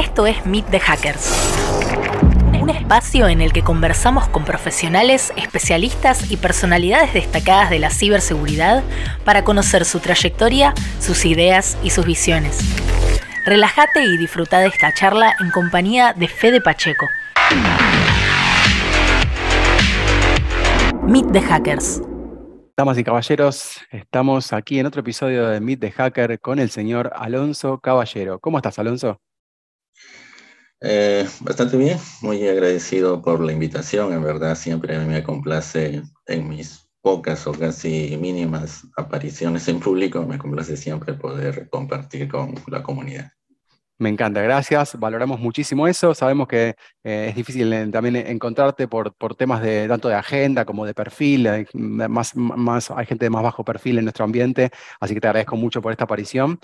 Esto es Meet the Hackers. Un espacio en el que conversamos con profesionales, especialistas y personalidades destacadas de la ciberseguridad para conocer su trayectoria, sus ideas y sus visiones. Relájate y disfruta de esta charla en compañía de Fede Pacheco. Meet the Hackers. Damas y caballeros, estamos aquí en otro episodio de Meet the Hacker con el señor Alonso Caballero. ¿Cómo estás, Alonso? Eh, bastante bien, muy agradecido por la invitación. En verdad, siempre me complace en mis pocas o casi mínimas apariciones en público, me complace siempre poder compartir con la comunidad. Me encanta, gracias. Valoramos muchísimo eso. Sabemos que eh, es difícil también encontrarte por, por, temas de tanto de agenda como de perfil. Hay, más, más, hay gente de más bajo perfil en nuestro ambiente, así que te agradezco mucho por esta aparición.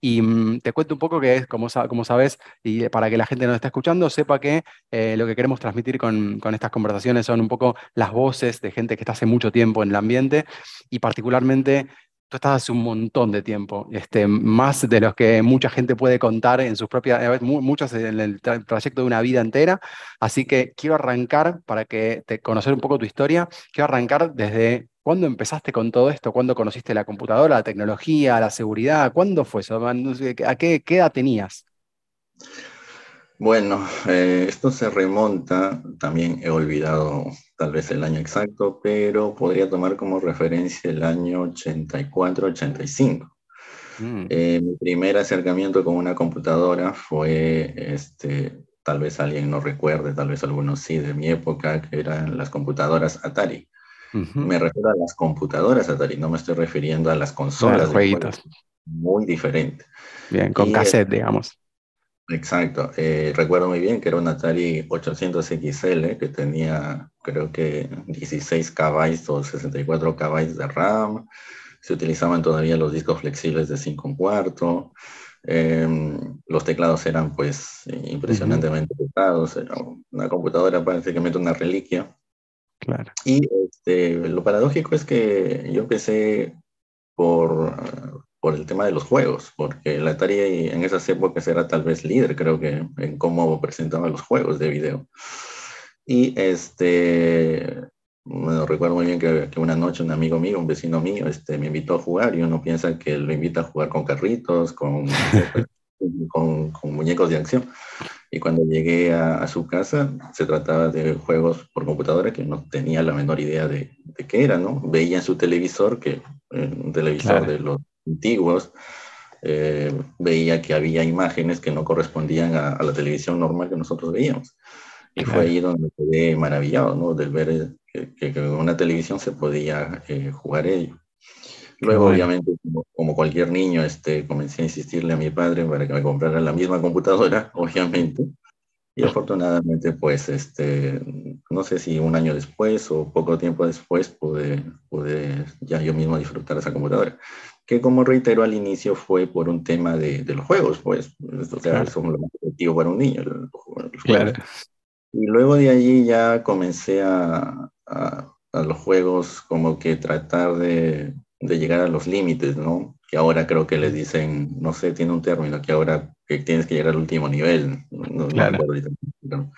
Y mm, te cuento un poco que, como, como sabes, y para que la gente nos está escuchando, sepa que eh, lo que queremos transmitir con, con estas conversaciones son un poco las voces de gente que está hace mucho tiempo en el ambiente y particularmente tú estás hace un montón de tiempo, este, más de los que mucha gente puede contar en sus propias, muchos en el trayecto de una vida entera. Así que quiero arrancar, para que conocer un poco tu historia, quiero arrancar desde cuándo empezaste con todo esto, cuándo conociste la computadora, la tecnología, la seguridad, ¿cuándo fue eso? ¿A qué, qué edad tenías? Bueno, eh, esto se remonta, también he olvidado tal vez el año exacto, pero podría tomar como referencia el año 84-85. Mm. Eh, mi primer acercamiento con una computadora fue, este, tal vez alguien no recuerde, tal vez algunos sí, de mi época, que eran las computadoras Atari. Me refiero a las computadoras Atari, no me estoy refiriendo a las consolas. muy diferente. Bien, con cassette, digamos. Exacto. Eh, recuerdo muy bien que era un Atari 800 XL que tenía creo que 16 KB o 64 KB de RAM. Se utilizaban todavía los discos flexibles de 5 cuarto. Em, los teclados eran pues impresionantemente pesados. Era una computadora prácticamente una reliquia. Claro. Y este, lo paradójico es que yo empecé por por el tema de los juegos, porque la Atari en esas épocas era tal vez líder, creo que, en cómo presentaba los juegos de video. Y este, bueno, recuerdo muy bien que, que, una noche un amigo mío, un vecino mío, este, me invitó a jugar y uno piensa que lo invita a jugar con carritos, con, con, con, muñecos de acción. Y cuando llegué a, a, su casa, se trataba de juegos por computadora que no tenía la menor idea de, de qué era, ¿no? Veía en su televisor, que eh, un televisor de los antiguos, eh, veía que había imágenes que no correspondían a, la televisión normal que nosotros veíamos. Y fue ahí donde quedé maravillado, ¿no? Del ver que, que, en una televisión se podía eh, jugar ello. Luego, obviamente, como, cualquier niño, este, comencé a insistirle a mi padre para que me comprara la misma computadora, obviamente. Y afortunadamente, pues, este, no sé si un año después o poco tiempo después pude, pude ya yo mismo disfrutar esa computadora que como reitero al inicio fue por un tema de, de los juegos, pues, o sea, son lo más objetivo para un niño. claro. Y luego de allí ya comencé a, a, a los juegos como que tratar de, de llegar a los límites, ¿no? Que ahora creo que les dicen, no sé, tiene un término, que ahora que tienes que llegar al último nivel. No, claro. no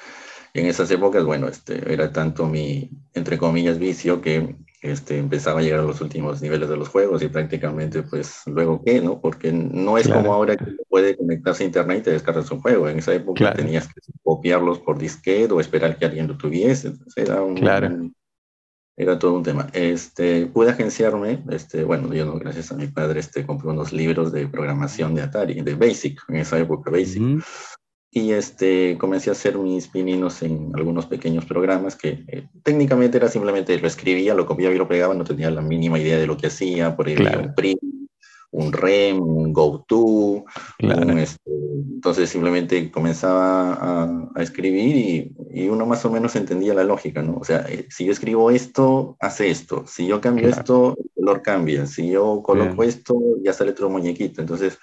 en esas épocas, bueno, este, era tanto mi, entre comillas, vicio que este, empezaba a llegar a los últimos niveles de los juegos y prácticamente, pues, luego qué, ¿no? Porque no es como ahora que puede conectarse a internet y te descargas un juego. En esa época tenías que copiarlos por disquete o esperar que alguien lo tuviese. era un, claro. era todo un tema. Este, pude agenciarme, este, bueno, yo no, gracias a mi padre, este, compré unos libros de programación de Atari, de Basic, en esa época Basic. Y este, comencé a hacer mis pininos en algunos pequeños programas que eh, técnicamente era simplemente lo escribía, lo copiaba y lo pegaba, no tenía la mínima idea de lo que hacía, por ejemplo, un print, un rem, un go-to. Este, entonces simplemente comenzaba a, a escribir y, y, uno más o menos entendía la lógica, ¿no? O sea, eh, si yo escribo esto, hace esto. Si yo cambio esto, el color cambia. Si yo coloco esto, ya sale otro muñequito. Entonces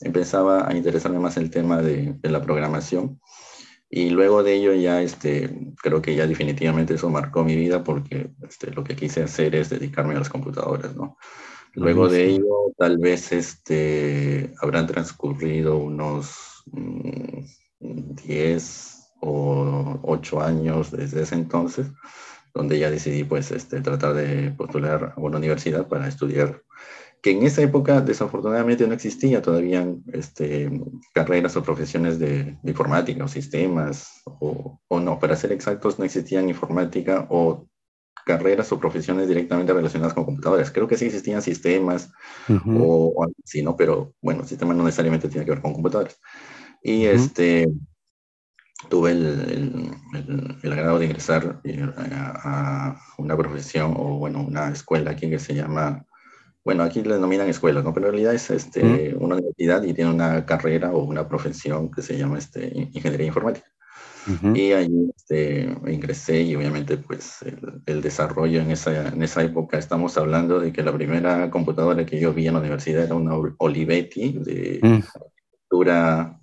empezaba a interesarme más el tema de, de, la programación. Y luego de ello ya, este, creo que ya definitivamente eso marcó mi vida porque este, lo que quise hacer es dedicarme a las computadoras, ¿no? Luego de ello, tal vez este, habrán transcurrido unos, mm, 10 o 8 años desde ese entonces, donde ya decidí pues este, tratar de postular a una universidad para estudiar, que en esa época desafortunadamente no existía todavía este, carreras o profesiones de, informática o sistemas, o, o, no, para ser exactos no existían informática o carreras o profesiones directamente relacionadas con computadoras. Creo que sí existían sistemas o, algo así, ¿no? Pero bueno, sistemas no necesariamente tiene que ver con computadoras. Y este, tuve el, el, agrado de ingresar eh, a, una profesión o, bueno, una escuela aquí que se llama, bueno, aquí le denominan escuela, ¿no? Pero en realidad es este, una universidad y tiene una carrera o una profesión que se llama este, ingeniería informática. Y ahí este, ingresé y obviamente pues el, el, desarrollo en esa, en esa época, estamos hablando de que la primera computadora que yo vi en la universidad era una Olivetti de mm. arquitectura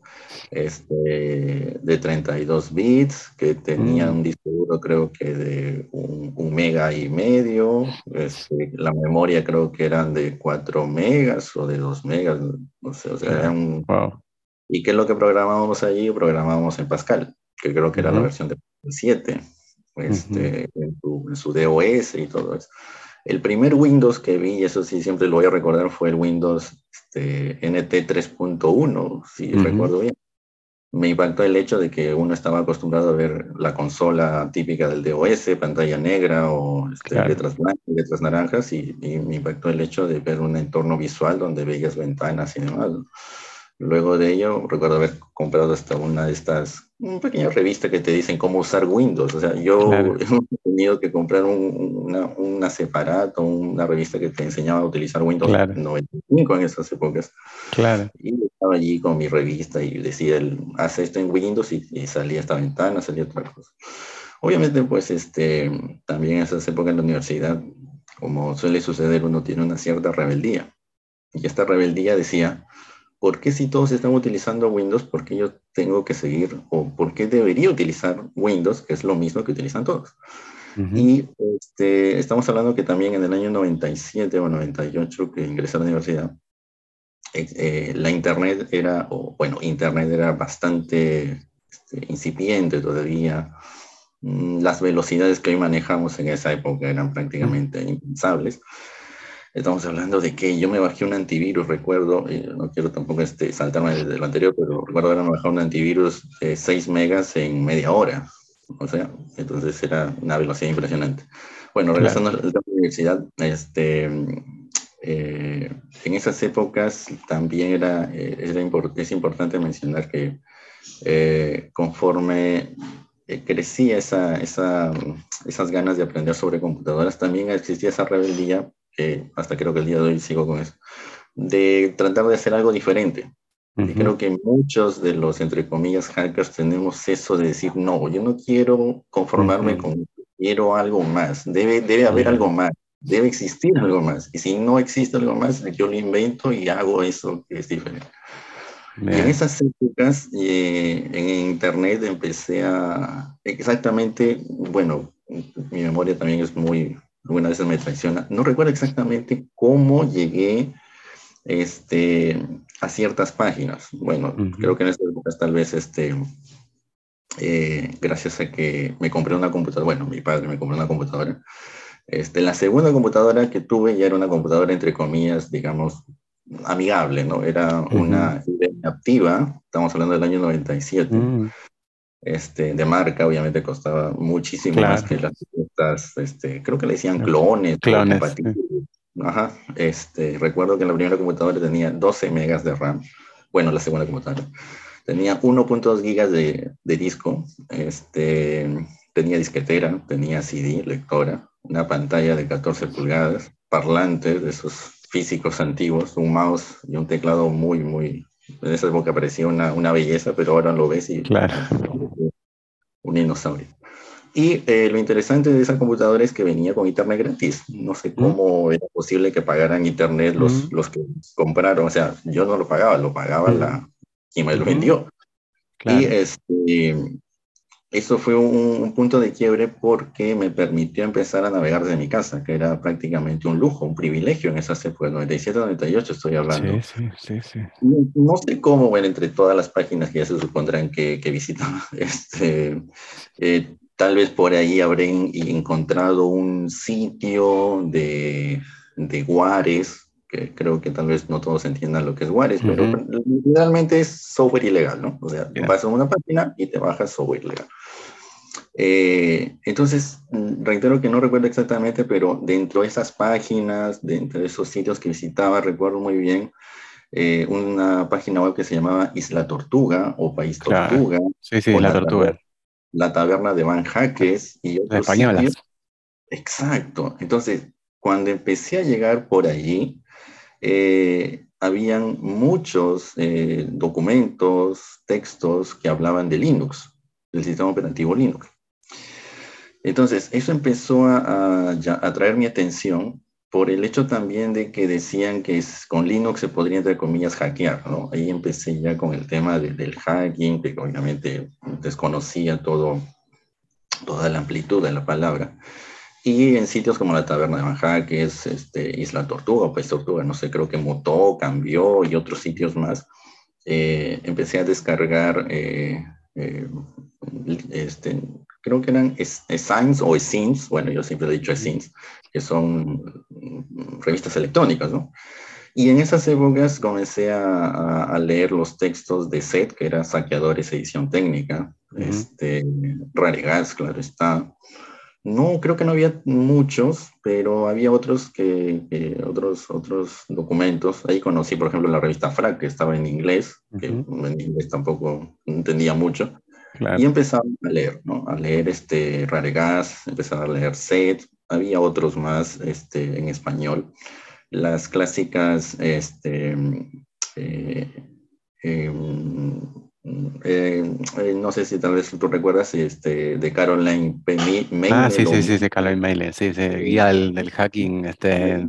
este, de 32 bits, que tenía mm. un disco duro creo que de un, mega y medio, este, la memoria creo que eran de 4 megas o de 2 megas, no sé, o sea, era un... ¿Y qué es lo que programábamos allí? Programábamos en Pascal, que creo que era la versión de 7, este, en, su, DOS y todo eso. El primer Windows que vi, eso sí siempre lo voy a recordar, fue el Windows este, NT 3.1, si recuerdo bien me impactó el hecho de que uno estaba acostumbrado a ver la consola típica del DOS, pantalla negra o este, letras blancas, letras naranjas, y, y, me impactó el hecho de ver un entorno visual donde veías ventanas y demás. Luego de ello, recuerdo haber comprado hasta una de estas, una pequeña revista que te dicen cómo usar Windows. O sea, yo he tenido que comprar una, una separato, una revista que te enseñaba a utilizar Windows 95 en esas épocas. Claro. Y estaba allí con mi revista y decía, haz esto en Windows y, salía esta ventana, salía otra cosa. Obviamente, pues, este, también en esas épocas en la universidad, como suele suceder, uno tiene una cierta rebeldía. Y esta rebeldía decía, ¿por qué si todos están utilizando Windows, por qué yo tengo que seguir o por qué debería utilizar Windows, que es lo mismo que utilizan todos? Y este, estamos hablando que también en el año 97 o 98 que ingresé a la universidad, eh, la Internet era, o, bueno, Internet era bastante este, incipiente todavía. Mm, las velocidades que hoy manejamos en esa época eran prácticamente impensables. Estamos hablando de que yo me bajé un antivirus, recuerdo, no quiero tampoco este, saltarme de lo anterior, pero recuerdo haberme bajado un antivirus de 6 megas en media hora. O sea, entonces era una velocidad impresionante. Bueno, regresando a la universidad, este, eh, en esas épocas también era, eh, era es importante mencionar que eh, conforme crecía esa, esa, esas ganas de aprender sobre computadoras, también existía esa rebeldía hasta creo que el día de hoy sigo con eso, de tratar de hacer algo diferente. Y creo que muchos de los, entre comillas, hackers tenemos eso de decir, no, yo no quiero conformarme con, quiero algo más, debe, debe haber algo más, debe existir algo más. Y si no existe algo más, yo lo invento y hago eso que es diferente. Y en esas épocas, eh, en internet empecé a, exactamente, bueno, mi memoria también es muy, algunas veces me traiciona. No recuerdo exactamente cómo llegué este, a ciertas páginas. Bueno, creo que en estas épocas tal vez este, eh, gracias a que me compré una computadora, bueno, mi padre me compró una computadora. Este, la segunda computadora que tuve ya era una computadora, entre comillas, digamos, amigable, ¿no? Era una activa, estamos hablando del año 97 este, de marca, obviamente costaba muchísimo más que las este, creo que le decían clones. Clones. Ajá, este, recuerdo que la primera computadora tenía 12 megas de RAM, bueno, la segunda computadora. Tenía 1.2 gigas de, de, disco, este, tenía disquetera, tenía CD, lectora, una pantalla de 14 pulgadas, parlantes de esos físicos antiguos, un mouse y un teclado muy, muy, en esa época parecía una, una belleza, pero ahora lo ves y claro. un dinosaurio. Y eh, lo interesante de esa computadora es que venía con internet gratis. No sé cómo era posible que pagaran internet los, los que compraron. O sea, yo no lo pagaba, lo pagaba la quien me lo vendió. Y este, eso fue un, punto de quiebre porque me permitió empezar a navegar desde mi casa, que era prácticamente un lujo, un privilegio en esas épocas, 97, 98 estoy hablando. Sí, sí, sí, No, sé cómo, bueno, entre todas las páginas que ya se supondrán que, que visitaba, este, eh, tal vez por ahí habré encontrado un sitio de, de Guares, que creo que tal vez no todos entiendan lo que es Juárez, pero realmente es software ilegal, ¿no? O sea, vas a una página y te bajas software ilegal. Eh, entonces, reitero que no recuerdo exactamente, pero dentro de esas páginas, dentro de esos sitios que visitaba, recuerdo muy bien eh, una página web que se llamaba Isla Tortuga o País Tortuga. Sí, sí, la, Tortuga. La taberna de Van Jaques y otros españolas. Exacto. Entonces, cuando empecé a llegar por allí, eh, habían muchos documentos, textos que hablaban de Linux, del sistema operativo Linux. Entonces, eso empezó a, atraer mi atención por el hecho también de que decían que con Linux se podría, entre comillas, hackear, ¿no? Ahí empecé ya con el tema del hacking, que obviamente desconocía todo, toda la amplitud de la palabra. Y en sitios como la Taberna de Van que es este, Isla Tortuga, pues Tortuga, no sé, creo que mutó, cambió y otros sitios más, eh, empecé a descargar eh, eh, este, creo que eran Signs o Scenes, bueno, yo siempre he dicho Scenes, que son revistas electrónicas, ¿no? Y en esas épocas comencé a, leer los textos de SET, que era Saqueadores Edición Técnica, este, Raregas, claro está. No, creo que no había muchos, pero había otros que, otros, otros documentos. Ahí conocí, por ejemplo, la revista FRAC, que estaba en inglés, que en inglés tampoco entendía mucho. Y empezaba a leer, ¿no? A leer este Raregas, empezaba a leer Set, había otros más este, en español. Las clásicas, este, eh, em, eh, eh, no sé si tal vez tú recuerdas este, de Caroline Meyle. Ah, sí, sí, sí, sí, Caroline Meyle, sí, sí, guía del, hacking, este,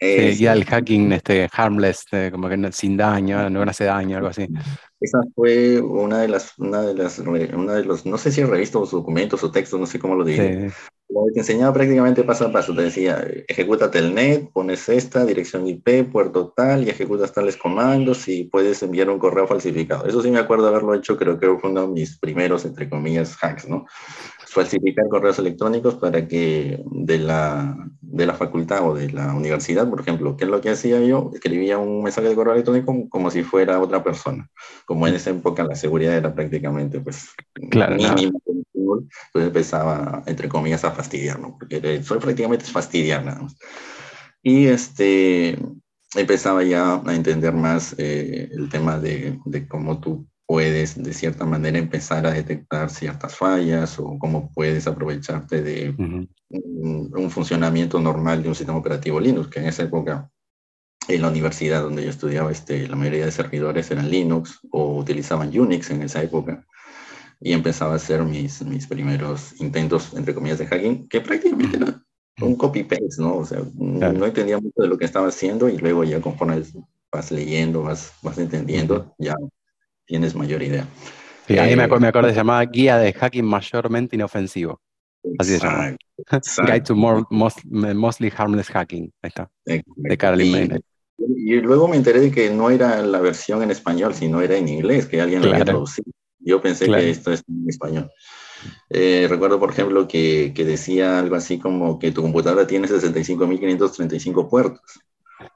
guía del hacking este, harmless, este, como que sin daño, no hace daño, algo así. Esa fue una de las, una de las, una de los, no sé si revistas o documentos o textos, no sé cómo lo digo. Te enseñaba prácticamente paso a paso, te decía, ejecuta telnet, pones esta, dirección IP, puerto tal, y ejecutas tales comandos y puedes enviar un correo falsificado. Eso sí me acuerdo haberlo hecho, creo que fue uno de mis primeros, entre comillas, hacks, ¿no? Falsificar correos electrónicos para que de la, de la facultad o de la universidad, por ejemplo, ¿qué es lo que hacía yo? Escribía un mensaje de correo electrónico como si fuera otra persona. Como en esa época la seguridad era prácticamente pues claro, mínima, entonces empezaba, entre comillas, a fastidiar, ¿no? Porque soy prácticamente fastidiar nada más. Y este, empezaba ya a entender más eh, el tema de, de cómo tú puedes de cierta manera empezar a detectar ciertas fallas o cómo puedes aprovecharte de un, funcionamiento normal de un sistema operativo Linux, que en esa época en la universidad donde yo estudiaba, este, la mayoría de servidores eran Linux o utilizaban Unix en esa época. Y empezaba a hacer mis, mis primeros intentos, entre comillas, de hacking, que prácticamente era un copy-paste, ¿no? O sea, no entendía mucho de lo que estaba haciendo y luego ya conforme vas leyendo, vas, vas entendiendo, ya tienes mayor idea. Sí, ahí me, acuerdo, me acuerdo, se llamaba Guía de Hacking Mayormente Inofensivo. Así se llama. Guide to more, Mostly Harmless Hacking. Ahí está. De Caroline y, y, luego me enteré de que no era la versión en español, sino era en inglés, que alguien lo había traducido. Yo pensé que esto es en español. Eh, recuerdo, por ejemplo, que, que, decía algo así como que tu computadora tiene 65.535 puertos.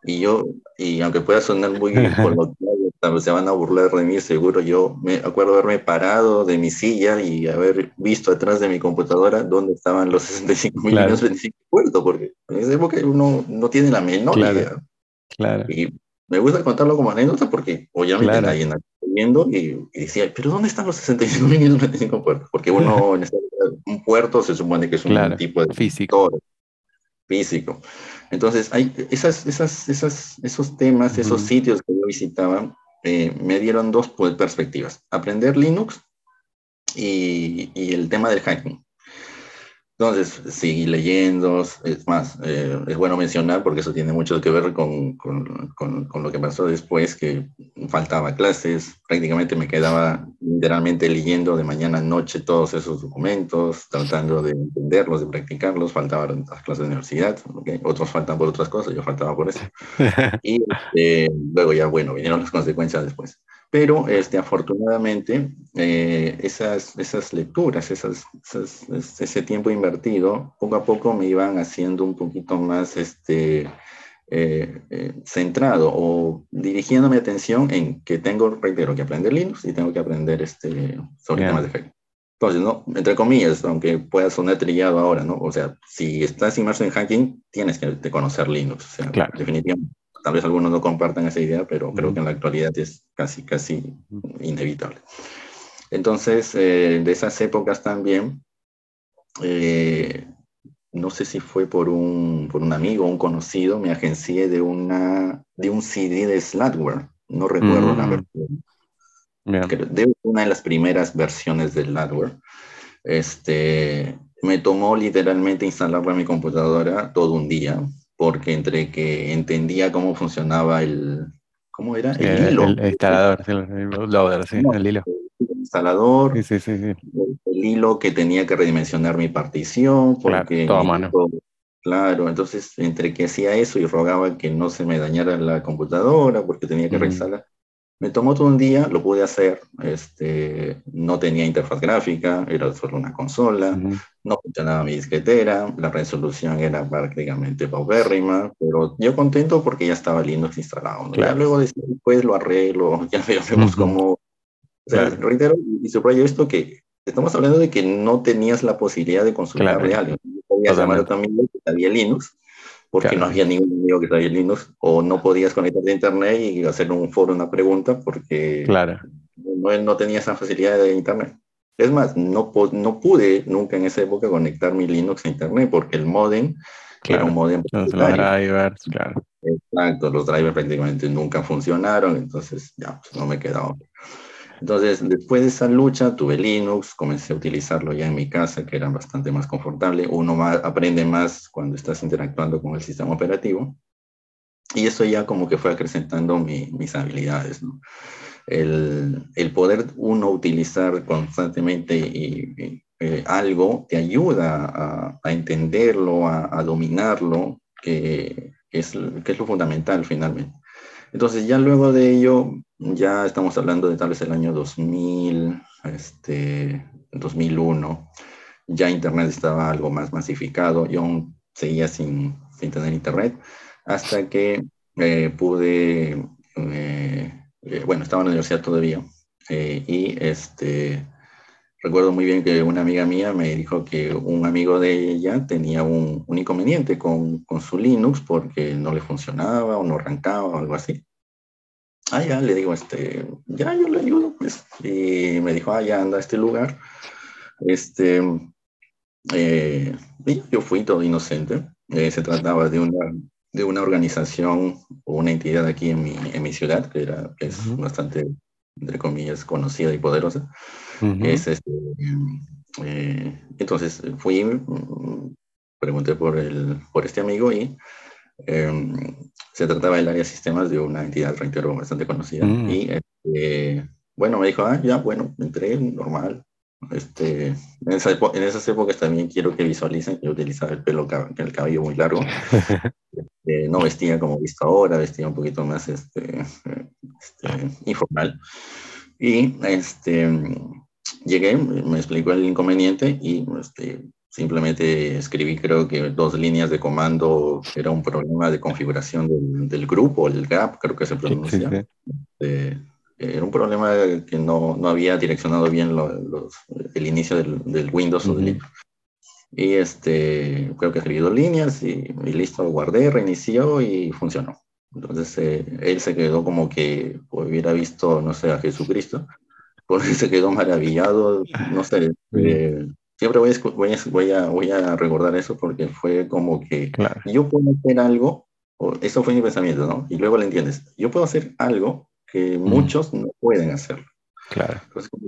Y yo, y aunque pueda sonar muy coloquial, se van a burlar de mí, seguro. Yo me acuerdo haberme parado de mi silla y haber visto atrás de mi computadora dónde estaban los 65 mil claro. 25 puertos, porque en esa época uno no tiene la menor idea. Claro. Y me gusta contarlo como anécdota porque obviamente claro. nadie viendo y, y, decía, pero ¿dónde están los 65 mil 25 puertos? Porque uno, en un puerto se supone que es un tipo de físico. físico. Entonces, hay esas, esas, esas, esos temas, esos sitios que yo visitaba, eh, me dieron dos perspectivas. Aprender Linux y, y, el tema del hacking. Entonces, seguí leyendo, es más, eh, es bueno mencionar porque eso tiene mucho que ver con, con, con, lo que pasó después, que faltaba clases, prácticamente me quedaba literalmente leyendo de mañana a noche todos esos documentos, tratando de entenderlos, de practicarlos, faltaban las clases de universidad, otros faltan por otras cosas, yo faltaba por eso. y este, luego ya, bueno, vinieron las consecuencias después. Pero este, afortunadamente eh, esas, esas lecturas, esas, ese tiempo invertido, poco a poco me iban haciendo un poquito más este, eh, eh, centrado o dirigiendo mi atención en que tengo, reitero, que aprender Linux y tengo que aprender este, sobre temas de hacking. Entonces, ¿no? entre comillas, aunque pueda sonar trillado ahora, ¿no? O sea, si estás inmerso en hacking, tienes que conocer Linux, o sea, definitivamente. Tal vez algunos no compartan esa idea, pero creo que en la actualidad es casi, casi inevitable. Entonces, eh, de esas épocas también, eh, no sé si fue por un, por un amigo un conocido, me agencié de, una, de un CD de Slackware. No recuerdo la mm. versión. De una de las primeras versiones del Slackware. Este, me tomó literalmente instalarla en mi computadora todo un día porque entre que entendía cómo funcionaba el, ¿cómo era? El, hilo. El, instalador, el, sí, el hilo. El instalador, sí, sí, el, hilo que tenía que redimensionar mi partición, porque... Claro, mano. Claro, entonces entre que hacía eso y rogaba que no se me dañara la computadora porque tenía que reinstalar, me tomó todo un día, lo pude hacer, este, no tenía interfaz gráfica, era solo una consola, no funcionaba mi disquetera, la resolución era prácticamente paupérrima, pero yo contento porque ya estaba Linux instalado. Ya luego después lo arreglo, ya vemos cómo... O sea, reitero y subrayo esto que estamos hablando de que no tenías la posibilidad de consultar real. No podías llamar también que había Linux, porque no había ningún amigo que sabía Linux, o no podías conectarte a internet y hacer un foro, una pregunta, porque claro. no, no tenía esa facilidad de internet. Es más, no, no pude nunca en esa época conectar mi Linux a internet, porque el modem era un modem. Los drivers, claro. Exacto, los drivers prácticamente nunca funcionaron, entonces ya, pues no me quedaba. Entonces, después de esa lucha, tuve Linux, comencé a utilizarlo ya en mi casa, que era bastante más confortable. Uno más, aprende más cuando estás interactuando con el sistema operativo. Y eso ya como que fue acrecentando mis habilidades, ¿no? el, el, poder uno utilizar constantemente y, eh, algo te ayuda a, a entenderlo, a, a dominarlo, que, es, que es lo fundamental finalmente. Entonces ya luego de ello ya estamos hablando de tal vez el año 2000, este, 2001, ya Internet estaba algo más masificado, yo aún seguía sin, tener Internet, hasta que eh, pude, eh, eh, bueno, estaba en la universidad todavía, y este, recuerdo muy bien que una amiga mía me dijo que un amigo de ella tenía un, un inconveniente con, con, su Linux porque no le funcionaba o no arrancaba o algo así ah, ya, le digo, este, ya, yo le ayudo, pues. Y me dijo, ah, ya, anda a este lugar. Este, eh, y yo fui todo inocente. Eh, se trataba de una, de una organización o una entidad aquí en mi, en mi ciudad, que, era, es bastante, entre comillas, conocida y poderosa. Es este, eh, entonces fui, mm, pregunté por, el, por este amigo y Em, se trataba del área de sistemas de una entidad, reitero, bastante conocida. Mm. Y este, bueno, me dijo, ah, ya, bueno, entré normal. Este, en, esa en, esas épocas también quiero que visualicen que yo utilizaba el pelo, el cabello muy largo. Este, no vestía como visto ahora, vestía un poquito más este, este, informal. Y este, llegué, me explicó el inconveniente y este, Simplemente escribí creo que dos líneas de comando, era un problema de configuración del, del grupo, el GAP creo que se pronuncia. Eh, era un problema que no, no había direccionado bien los, el inicio del, del Windows o del Y este, creo que escribí dos líneas y, y, listo, guardé, reinició y funcionó. Entonces eh, él se quedó como que hubiera visto, no sé, a Jesucristo, porque se quedó maravillado, no sé, eh, siempre voy a, voy, a, voy, a, recordar eso porque fue como que yo puedo hacer algo, o eso fue mi pensamiento, ¿no? Y luego lo entiendes, yo puedo hacer algo que muchos no pueden hacer. Claro.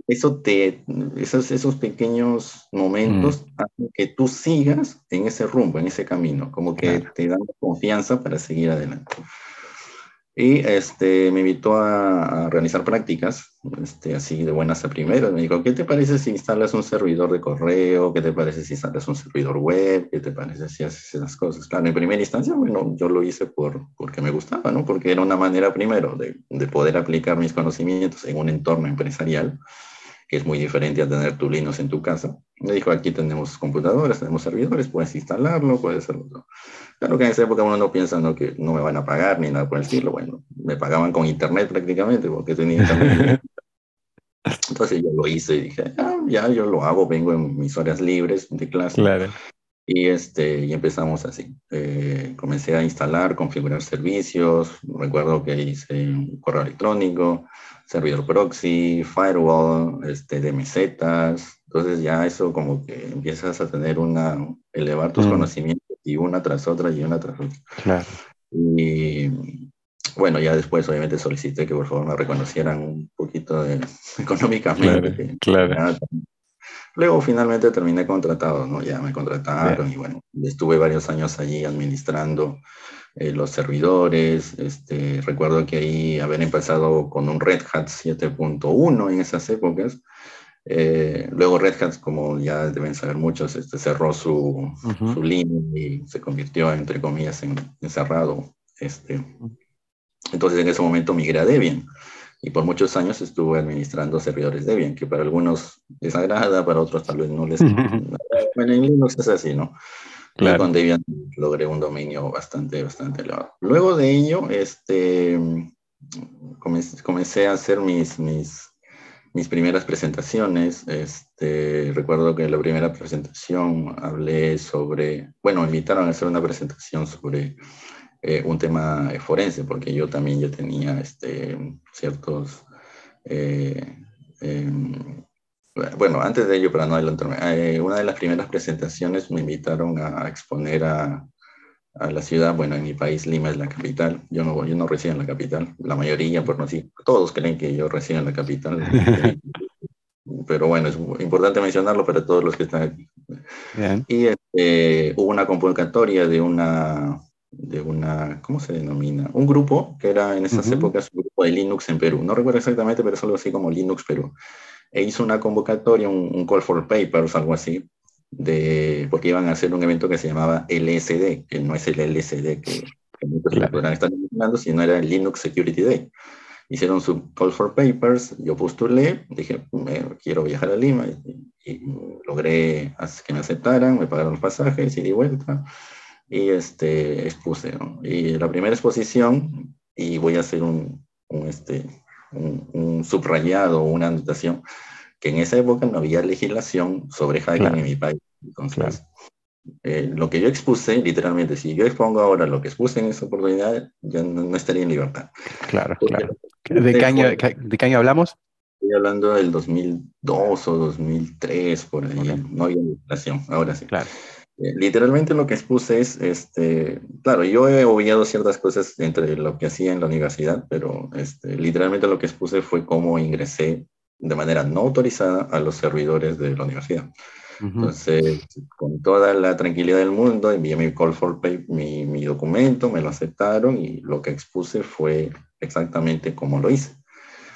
eso te, esos, esos pequeños momentos mm. hacen que tú sigas en ese rumbo, en ese camino, como que te dan confianza para seguir adelante. Y este, me invitó a, realizar prácticas, este, así de buenas a primeras. Me dijo, ¿qué te parece si instalas un servidor de correo? ¿Qué te parece si instalas un servidor web? ¿Qué te parece si haces esas cosas? Claro, en primera instancia, bueno, yo lo hice por, porque me gustaba, ¿no? Porque era una manera, primero, de, de poder aplicar mis conocimientos en un entorno empresarial que es muy diferente a tener tu Linux en tu casa. Me dijo, aquí tenemos computadoras, tenemos servidores, puedes instalarlo, puedes hacerlo. Claro que en esa época uno no piensa ¿no? que no me van a pagar ni nada por el estilo. Bueno, me pagaban con internet prácticamente porque tenía internet. Entonces yo lo hice y dije, ah, ya yo lo hago, vengo en mis horas libres de clase. Claro. Y, este, y empezamos así. Eh, comencé a instalar, configurar servicios. Recuerdo que hice un correo electrónico, servidor proxy, firewall, este, de mesetas. Entonces ya eso como que empiezas a tener una, elevar tus mm. conocimientos y una tras otra y una tras otra. Claro. Y bueno, ya después obviamente solicité que por favor me reconocieran un poquito de, económicamente. Claro. Luego finalmente terminé contratado, ¿no? Ya me contrataron y bueno, estuve varios años allí administrando eh, los servidores. Este, recuerdo que ahí haber empezado con un Red Hat 7.1 en esas épocas. Eh, luego Red Hat, como ya deben saber muchos, este, cerró su, su línea y se convirtió, entre comillas, en, cerrado. Este. Entonces en ese momento migré a Debian y por muchos años estuve administrando servidores Debian, que para algunos les agrada, para otros tal vez no les... bueno, en Linux es así, ¿no? Claro. con Debian logré un dominio bastante, bastante elevado. Luego de ello, este, comencé, a hacer mis, mis, mis primeras presentaciones. Este, recuerdo que en la primera presentación hablé sobre, bueno, me invitaron a hacer una presentación sobre eh, un tema forense, porque yo también ya tenía este, ciertos... Eh, em, bueno, antes de ello, para no adelantarme, eh, una de las primeras presentaciones me invitaron a exponer a, a, la ciudad, bueno, en mi país Lima es la capital, yo no, yo no resido en la capital, la mayoría, por no decir, todos creen que yo resido en la capital, pero bueno, es importante mencionarlo para todos los que están aquí. Y este, hubo una convocatoria de una, de una, ¿cómo se denomina? Un grupo que era en esas épocas un grupo de Linux en Perú, no recuerdo exactamente, pero es algo así como Linux Perú e hizo una convocatoria, un, call for papers, algo así, de, porque iban a hacer un evento que se llamaba LSD, que no es el LSD que, muchos claro. estar imaginando, sino era el Linux Security Day. Hicieron su call for papers, yo postulé, dije, quiero viajar a Lima, y, logré que me aceptaran, me pagaron los pasajes, y di vuelta, y este, expuse. Y la primera exposición, y voy a hacer un, un este, un, subrayado o una anotación, que en esa época no había legislación sobre hacking en mi país. Entonces, eh, lo que yo expuse, literalmente, si yo expongo ahora lo que expuse en esa oportunidad, ya no, estaría en libertad. Claro, claro. ¿De qué, año, ¿De qué año hablamos? Estoy hablando del 2002 o 2003, por ahí. No había legislación, ahora sí. Claro. Eh, literalmente lo que expuse es, este, claro, yo he obviado ciertas cosas entre lo que hacía en la universidad, pero este, literalmente lo que expuse fue cómo ingresé de manera no autorizada a los servidores de la universidad. Entonces, con toda la tranquilidad del mundo, envié mi call for pay, mi, mi, documento, me lo aceptaron y lo que expuse fue exactamente como lo hice.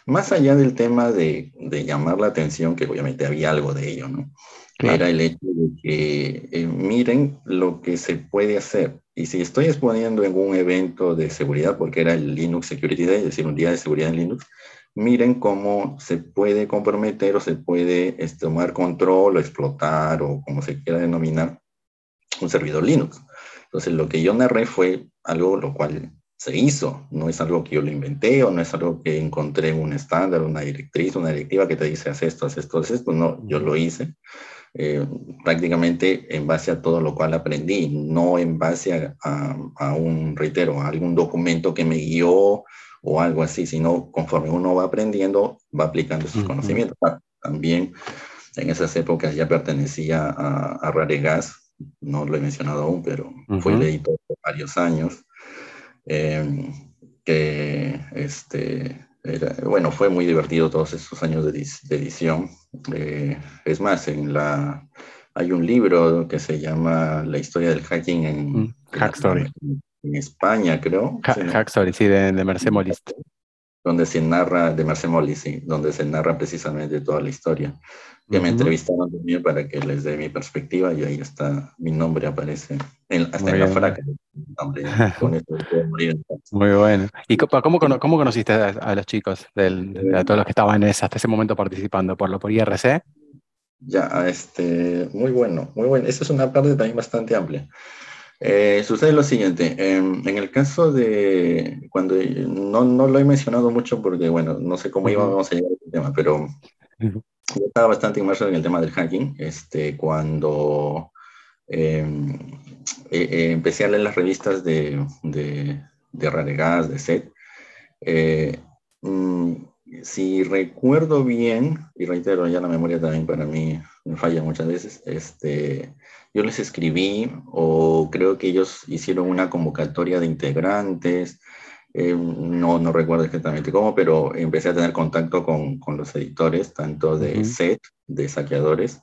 Más allá del tema de, de llamar la atención, que obviamente había algo de ello, ¿no? Era el hecho de que eh, miren lo que se puede hacer. Y si estoy exponiendo en un evento de seguridad, porque era el Linux Security Day, es decir, un día de seguridad en Linux, miren cómo se puede comprometer o se puede este, tomar control o explotar o como se quiera denominar un servidor Linux. Entonces, lo que yo narré fue algo lo cual se hizo, no es algo que yo lo inventé o no es algo que encontré en un estándar, una directriz, una directiva que te dice haz esto, haz esto, haz esto, no, yo lo hice eh, prácticamente en base a todo lo cual aprendí, no en base a, un, reitero, a algún documento que me guió o algo así, sino conforme uno va aprendiendo, va aplicando sus conocimientos. Ah, también en esas épocas ya pertenecía a, a Raregas, no lo he mencionado aún, pero fue editor por varios años, em, que este, bueno, fue muy divertido todos esos años de, edición. Eh, es más, en la, hay un libro que se llama La historia del hacking en, mm, Hack Story. En, España, creo. Hack Story, sí, de, de Mercé Molist donde se narra, de Marcel Molly, sí, donde se narra precisamente toda la historia. Que me entrevistaron también para que les dé mi perspectiva y ahí está, mi nombre aparece, hasta en la fraca. Muy bueno. ¿Y cómo, cómo conociste a, los chicos, del, a todos los que estaban en esa, hasta ese momento participando? ¿Por lo por IRC? Ya, este, muy bueno, muy bueno. Esa es una parte también bastante amplia. Eh, sucede lo siguiente, en el caso de cuando no, no, lo he mencionado mucho porque, bueno, no sé cómo íbamos a llegar a este tema, pero yo estaba bastante inmerso en el tema del hacking este, cuando em, e, e, empecé a leer las revistas de, de, de Raregas, de SET. Eh, mm, si recuerdo bien, y reitero, ya la memoria también para mí me falla muchas veces, este, yo les escribí o creo que ellos hicieron una convocatoria de integrantes, eh, no, no recuerdo exactamente cómo, pero empecé a tener contacto con, con los editores, tanto de SET, de saqueadores,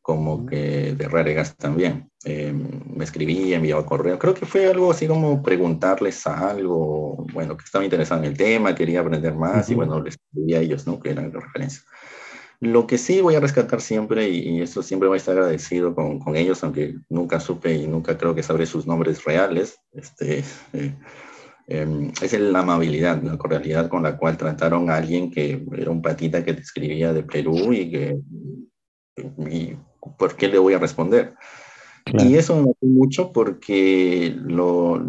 como que de Raregas también. Eh, me escribí, enviaba correo. Creo que fue algo así como preguntarles algo, bueno, que estaba interesado en el tema, quería aprender más y bueno, les escribí a ellos, ¿no? Que eran de referencia. Lo que sí voy a rescatar siempre, y, esto siempre voy a estar agradecido con, con, ellos, aunque nunca supe y nunca creo que sabré sus nombres reales, este, eh, em, es la amabilidad, la cordialidad con la cual trataron a alguien que era un patita que te escribía de Perú y que, y, ¿por qué le voy a responder? Y eso me gustó mucho porque lo,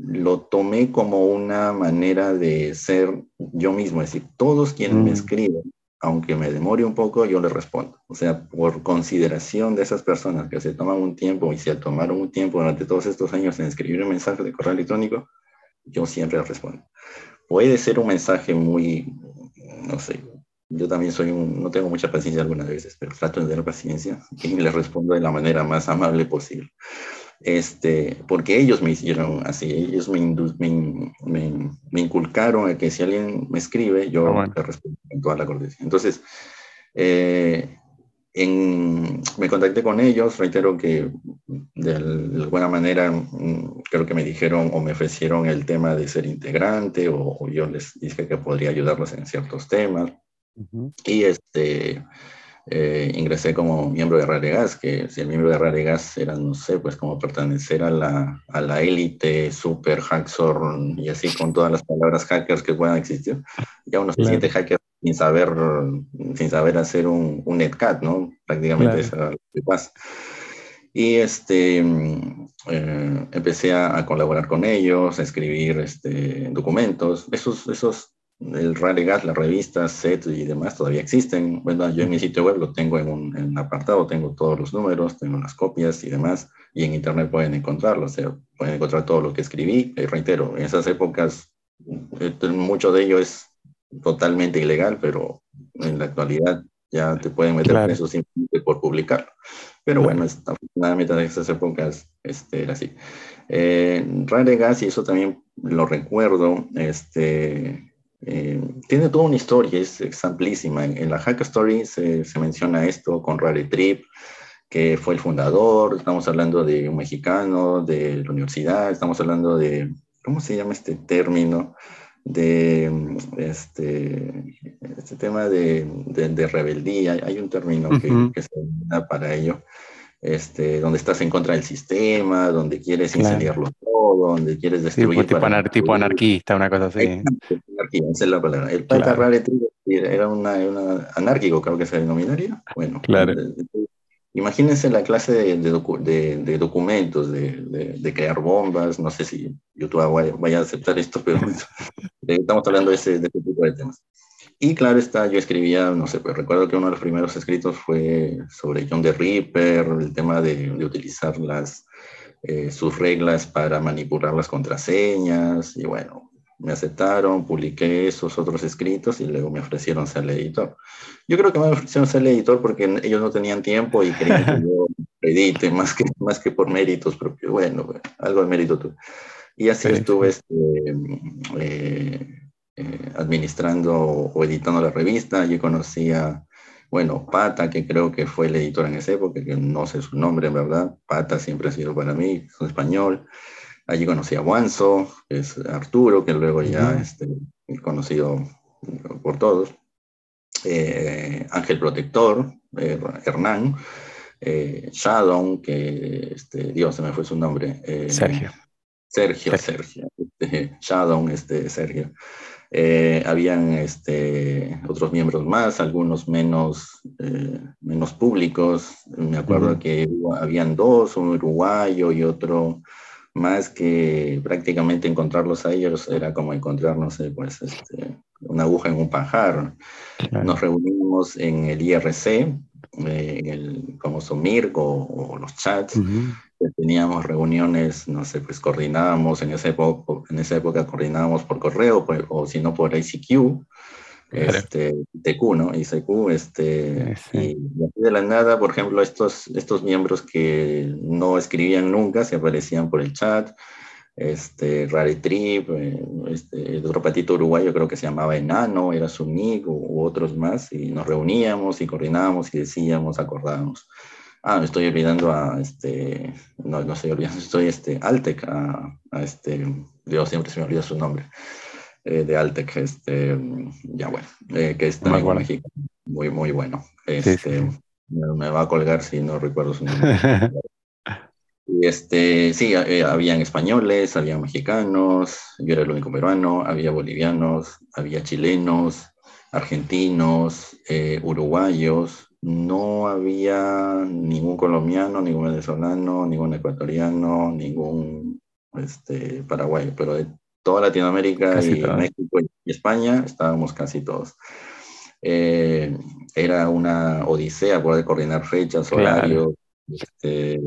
lo, tomé como una manera de ser yo mismo, es decir, todos quienes me mm. escriben aunque me demore un poco, yo le respondo. O sea, por consideración de esas personas que se toman un tiempo y se tomaron un tiempo durante todos estos años en escribir un mensaje de correo electrónico, yo siempre respondo. Puede ser un mensaje muy, no sé, yo también soy un, no tengo mucha paciencia algunas veces, pero trato de tener paciencia y le respondo de la manera más amable posible este, porque ellos me hicieron así, ellos me, me, me, inculcaron a que si alguien me escribe, yo ah, le respondo con toda la cortesía. Entonces, eh, en, me contacté con ellos, reitero que de, alguna manera mm, creo que me dijeron o me ofrecieron el tema de ser integrante o, yo les dije que podría ayudarlos en ciertos temas. Y este, eh, ingresé como miembro de Raregas, que si el miembro de Raregas era, no sé, pues como pertenecer a la, a la élite, super hackzor y así con todas las palabras hackers que puedan existir, ya uno se siente hacker sin saber, sin saber hacer un, un netcat, ¿no? Prácticamente eso es lo que pasa. Y este, eh, empecé a, a, colaborar con ellos, a escribir este, documentos. Esos, esos el Raregas, las revistas, set y demás todavía existen. Bueno, yo en mi sitio web lo tengo en un, apartado, tengo todos los números, tengo las copias y demás, y en internet pueden encontrarlo, o sea, pueden encontrar todo lo que escribí. Y reitero, en esas épocas, eh, mucho de ello es totalmente ilegal, pero en la actualidad ya te pueden meter en eso simplemente por publicarlo. Pero bueno, afortunadamente en esas épocas este, era así. Eh, Raregas, y eso también lo recuerdo, este, eh, tiene toda una historia, es, amplísima. En, la Hack Story se, menciona esto con Rare Trip, que fue el fundador, estamos hablando de un mexicano de la universidad, estamos hablando de, ¿cómo se llama este término? De este, este tema de, de, rebeldía, hay un término que, que, se da para ello, este, donde estás en contra del sistema, donde quieres incendiarlo todo, donde quieres destruir. Pues, tipo, tipo, anarquista, una cosa así. esa es la palabra. El Pata era una, una, anárquico, creo que se denominaría. Bueno, claro. imagínense la clase de, de, de documentos, de, crear bombas. No sé si YouTube vaya, a aceptar esto, pero estamos hablando de ese, de ese tipo de temas. Y claro está, yo escribía, no sé, pues recuerdo que uno de los primeros escritos fue sobre John the Ripper, el tema de, de utilizar las, eh, sus reglas para manipular las contraseñas, y bueno, me aceptaron, publiqué esos otros escritos y luego me ofrecieron ser el editor. Yo creo que me ofrecieron ser el editor porque ellos no tenían tiempo y querían que yo edite más que, más que por méritos propios. Bueno, algo de mérito tú. Y así estuve este, eh, administrando o editando la revista. Allí conocí a, bueno, Pata, que creo que fue el editor en esa época, que no sé su nombre, en verdad. Pata siempre ha sido para mí, es un español. Allí conocí a que es Arturo, que luego ya este, conocido por todos. Eh, Ángel Protector, eh, Hernán, eh, Shadow, que este, Dios, se me fue su nombre. Sergio. Sergio, Sergio. Este, Shadow, este, Sergio. Habían este, otros miembros más, algunos menos, menos públicos. Me acuerdo que habían dos, un uruguayo y otro más que prácticamente encontrarlos a ellos, era como encontrar, no sé, pues este, una aguja en un pajar. Nos reunimos en el IRC, eh, en el, como Somir o, los chats. Teníamos reuniones, no sé, pues coordinábamos en esa época, en esa época coordinábamos por correo pues, o si no por ICQ este, TQ, ¿no? ICQ, este, y de la nada, por ejemplo, estos, estos miembros que no escribían nunca se aparecían por el chat, este, Rare Trip, eh, este, otro patito uruguayo creo que se llamaba Enano, era su nick, u, otros más, y nos reuníamos y coordinábamos y decíamos, acordábamos. Ah, me estoy olvidando a este, no, no estoy olvidando, estoy este, Altec, a, a este, Dios, siempre se me olvida su nombre. Eh, de Altec, este, ya bueno, eh, que es también bueno. muy, muy bueno. Este, Me, va a colgar si no recuerdo su nombre. y este, sí, eh, habían españoles, había mexicanos, yo era el único peruano, había bolivianos, había chilenos, argentinos, uruguayos, no había ningún colombiano, ningún venezolano, ningún ecuatoriano, ningún este, paraguayo, pero de toda Latinoamérica y México y España, estábamos casi todos. Eh, era una odisea poder coordinar fechas, horarios, este,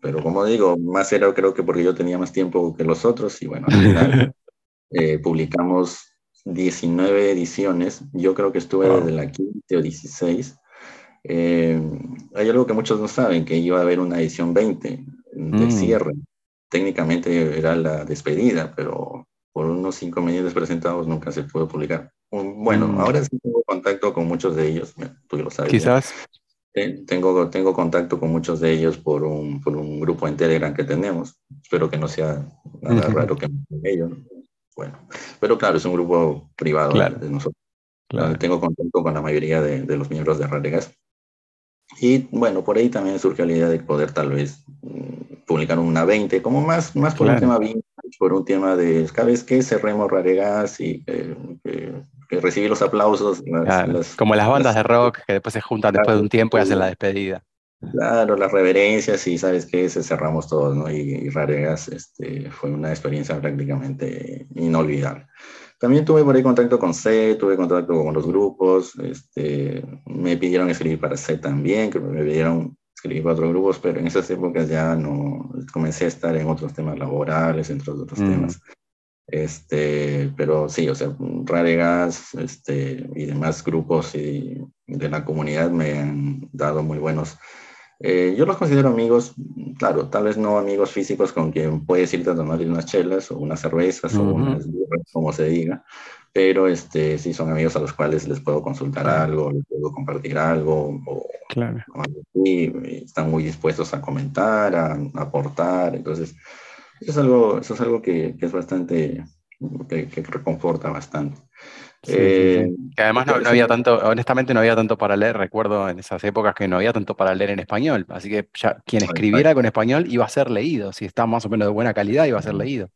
pero como digo, más era creo que porque yo tenía más tiempo que los otros y bueno, al final eh, publicamos 19 ediciones, yo creo que estuve desde la 15 o 16. Eh, hay algo que muchos no saben, que iba a haber una edición 20 de mm. cierre. Técnicamente era la despedida, pero por unos cinco medios presentados nunca se pudo publicar. Bueno, mm. ahora sí tengo contacto con muchos de ellos, tú lo sabes. Quizás. Tengo, tengo contacto con muchos de ellos por un, por un grupo en Telegram que tenemos. Espero que no sea nada raro que ellos. Bueno, pero claro, es un grupo privado de nosotros. Tengo contacto con la mayoría de, de los miembros de Raregas. Y bueno, por ahí también surgió la idea de poder tal vez mm, publicar una 20, como más, más por un tema por un tema de, cada vez que cerremos Raregas y que recibir los aplausos. como las bandas de rock que después se juntan después de un tiempo y hacen la despedida. Claro, las reverencias y sabes que se cerramos todos, ¿no? Y, Raregas este, fue una experiencia prácticamente inolvidable. También tuve por ahí contacto con C, tuve contacto con los grupos, este, me pidieron escribir para C también, que me pidieron escribí cuatro grupos, pero en esas épocas ya no, comencé a estar en otros temas laborales, entre otros mm. temas. Este, pero sí, o sea, Raregas este, y demás grupos y de la comunidad me han dado muy buenos. Eh, yo los considero amigos, claro, tal vez no amigos físicos con quien puedes irte a tomar unas chelas o unas cervezas o unas como se diga, pero este, sí son amigos a los cuales les puedo consultar algo, les puedo compartir algo, o, claro. están muy dispuestos a comentar, a, aportar, entonces eso es algo, eso es algo que, que es bastante, que, que, reconforta bastante. Eh, que además no, no, había tanto, honestamente no había tanto para leer, recuerdo en esas épocas que no había tanto para leer en español, así que ya quien escribiera con español iba a ser leído, si está más o menos de buena calidad iba a ser leído.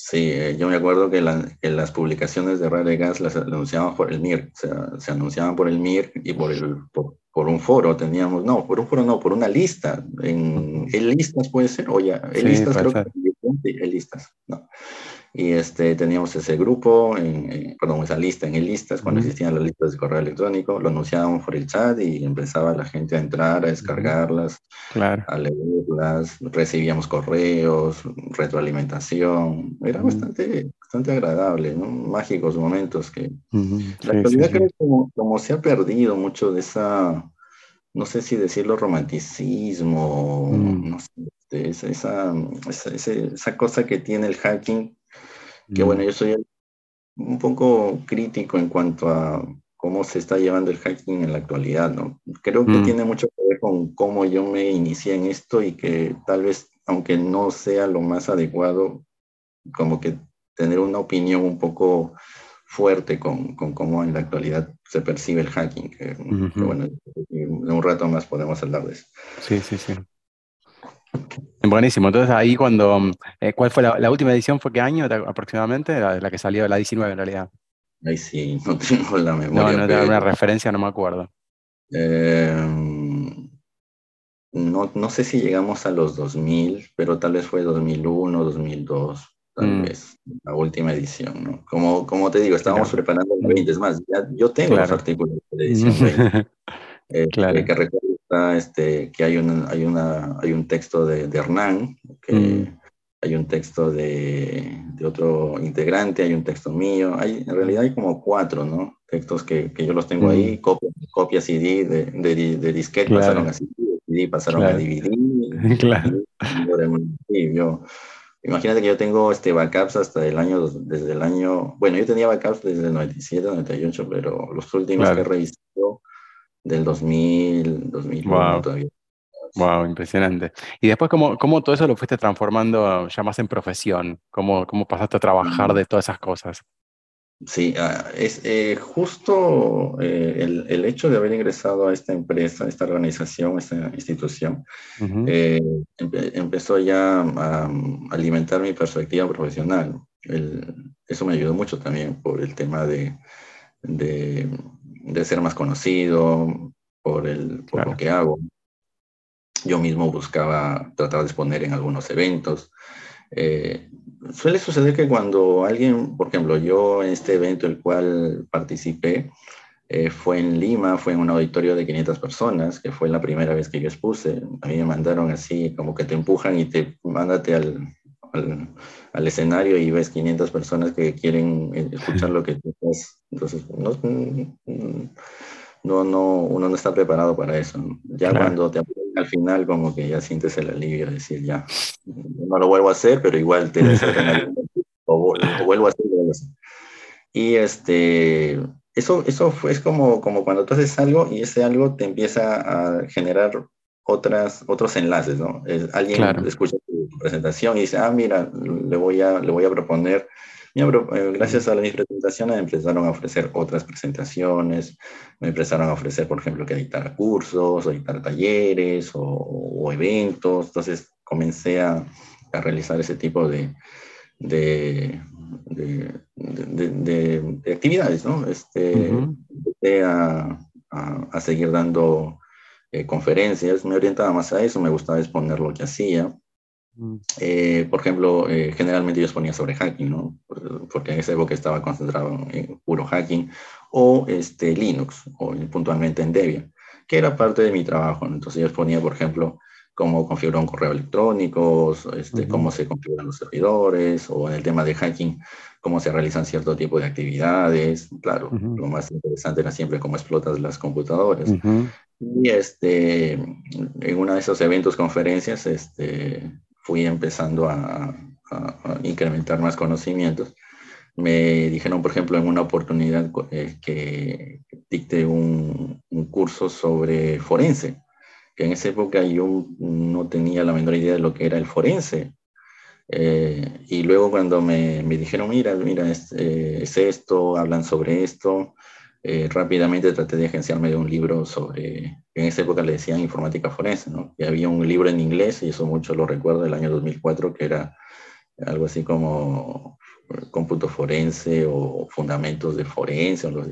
Sí, eh, yo me acuerdo que, las publicaciones de Radio Gas las anunciaban por el MIR, o sea, se anunciaban por el MIR y por, el, por, un foro, teníamos, no, por un foro no, por una lista, en el listas puede ser, o ya, el listas creo que el listas, no. Y este, teníamos ese grupo, en, perdón, esa lista en el listas, cuando existían las listas de correo electrónico, lo anunciábamos por el chat y empezaba la gente a entrar, a descargarlas, a leerlas, recibíamos correos, retroalimentación, era bastante, bastante agradable, ¿no? mágicos momentos que... La actualidad creo que como, como se ha perdido mucho de esa no sé si decirlo romanticismo, no sé, este, esa, esa, esa, esa, cosa que tiene el hacking que bueno, yo soy un poco crítico en cuanto a cómo se está llevando el hacking en la actualidad, ¿no? Creo que mm. tiene mucho que ver con cómo yo me inicié en esto y que tal vez, aunque no sea lo más adecuado, como que tener una opinión un poco fuerte con, con cómo en la actualidad se percibe el hacking. Que, bueno, en un rato más podemos hablar de eso. Sí, sí, sí. Buenísimo. Entonces ahí cuando, eh, ¿cuál fue la, última edición? ¿Fue qué año aproximadamente? La, la que salió, la 19 en realidad. Ahí sí, no tengo la memoria. No, no tengo una referencia, no me acuerdo. Em, no, no sé si llegamos a los 2000, pero tal vez fue 2001, 2002, tal mm. vez, la última edición, ¿no? Como, como te digo, estábamos preparando el 20, es más, yo tengo los artículos de edición 20. Eh, claro. que recuerda este, que hay, una, hay, una, hay un texto de, de Hernán, que, mm hay un texto de, de, otro integrante, hay un texto mío, hay, en realidad hay como cuatro, ¿no? Textos que, que yo los tengo ahí, mm. copias, copias CD de, de, de disquete pasaron a CD, CD pasaron a DVD. Claro. Y yo, imagínate que yo tengo este backups hasta el año, desde el año, bueno, yo tenía backups desde el 97, 98, pero los últimos que he revisado del 2000, 2001 todavía Wow, impresionante. Y después, ¿cómo, ¿cómo, todo eso lo fuiste transformando ya más en profesión? ¿Cómo, cómo pasaste a trabajar mm. de todas esas cosas? Sí, ah, es eh, justo eh, el, el, hecho de haber ingresado a esta empresa, a esta organización, a esta institución, eh, empezó ya a, alimentar mi perspectiva profesional. eso me ayudó mucho también por el tema de, de, de ser más conocido, por, el, por lo que hago. Yo mismo buscaba tratar de exponer en algunos eventos. Eh, suele suceder que cuando alguien, por ejemplo, yo en este evento el cual participé, eh, fue en Lima, fue en un auditorio de 500 personas, que fue la primera vez que yo expuse. A mí me mandaron así, como que te empujan y te mándate al, al, al escenario y ves 500 personas que quieren escuchar lo que tú estás. Entonces, no, no, no, uno no está preparado para eso. Ya cuando te al final, como que ya sientes el alivio de decir, ya, no lo vuelvo a hacer, pero igual te o, o vuelvo a hacer, Y este, eso, eso fue, es como, como cuando tú haces algo y ese algo te empieza a generar otras, otros enlaces, ¿no? alguien escucha tu presentación y dice, ah, mira, le voy a, le voy a proponer eh, gracias a mis presentaciones me empezaron a ofrecer otras presentaciones, me empezaron a ofrecer, por ejemplo, que editar cursos, o editar talleres o, eventos. Entonces comencé a, a, realizar ese tipo de, de, de, actividades, ¿no? Este, a, a, seguir dando eh, conferencias, me orientaba más a eso, me gustaba exponer lo que hacía. Mm. Eh, por ejemplo, eh, generalmente yo exponía sobre hacking, ¿no? Porque en esa época estaba concentrado en puro hacking, o este, Linux, o puntualmente en Debian, que era parte de mi trabajo. Entonces yo exponía, por ejemplo, cómo configurar un correo electrónico, este, cómo se configuran los servidores, o en el tema de hacking, cómo se realizan cierto tipo de actividades. Claro, lo más interesante era siempre cómo explotas las computadoras. Y este, en uno de esos eventos, conferencias, este, fui empezando a, incrementar más conocimientos. Me dijeron, por ejemplo, en una oportunidad eh, que dicté un, curso sobre forense, que en esa época yo no tenía la menor idea de lo que era el forense. Eh, y luego cuando me, me, dijeron, mira, mira, es, eh, es, esto, hablan sobre esto, eh, rápidamente traté de agenciarme de un libro sobre, en esa época le decían informática forense, ¿no? Y había un libro en inglés, y eso mucho lo recuerdo, del año 2004, que era algo así como eh, cómputo forense o fundamentos de forense. O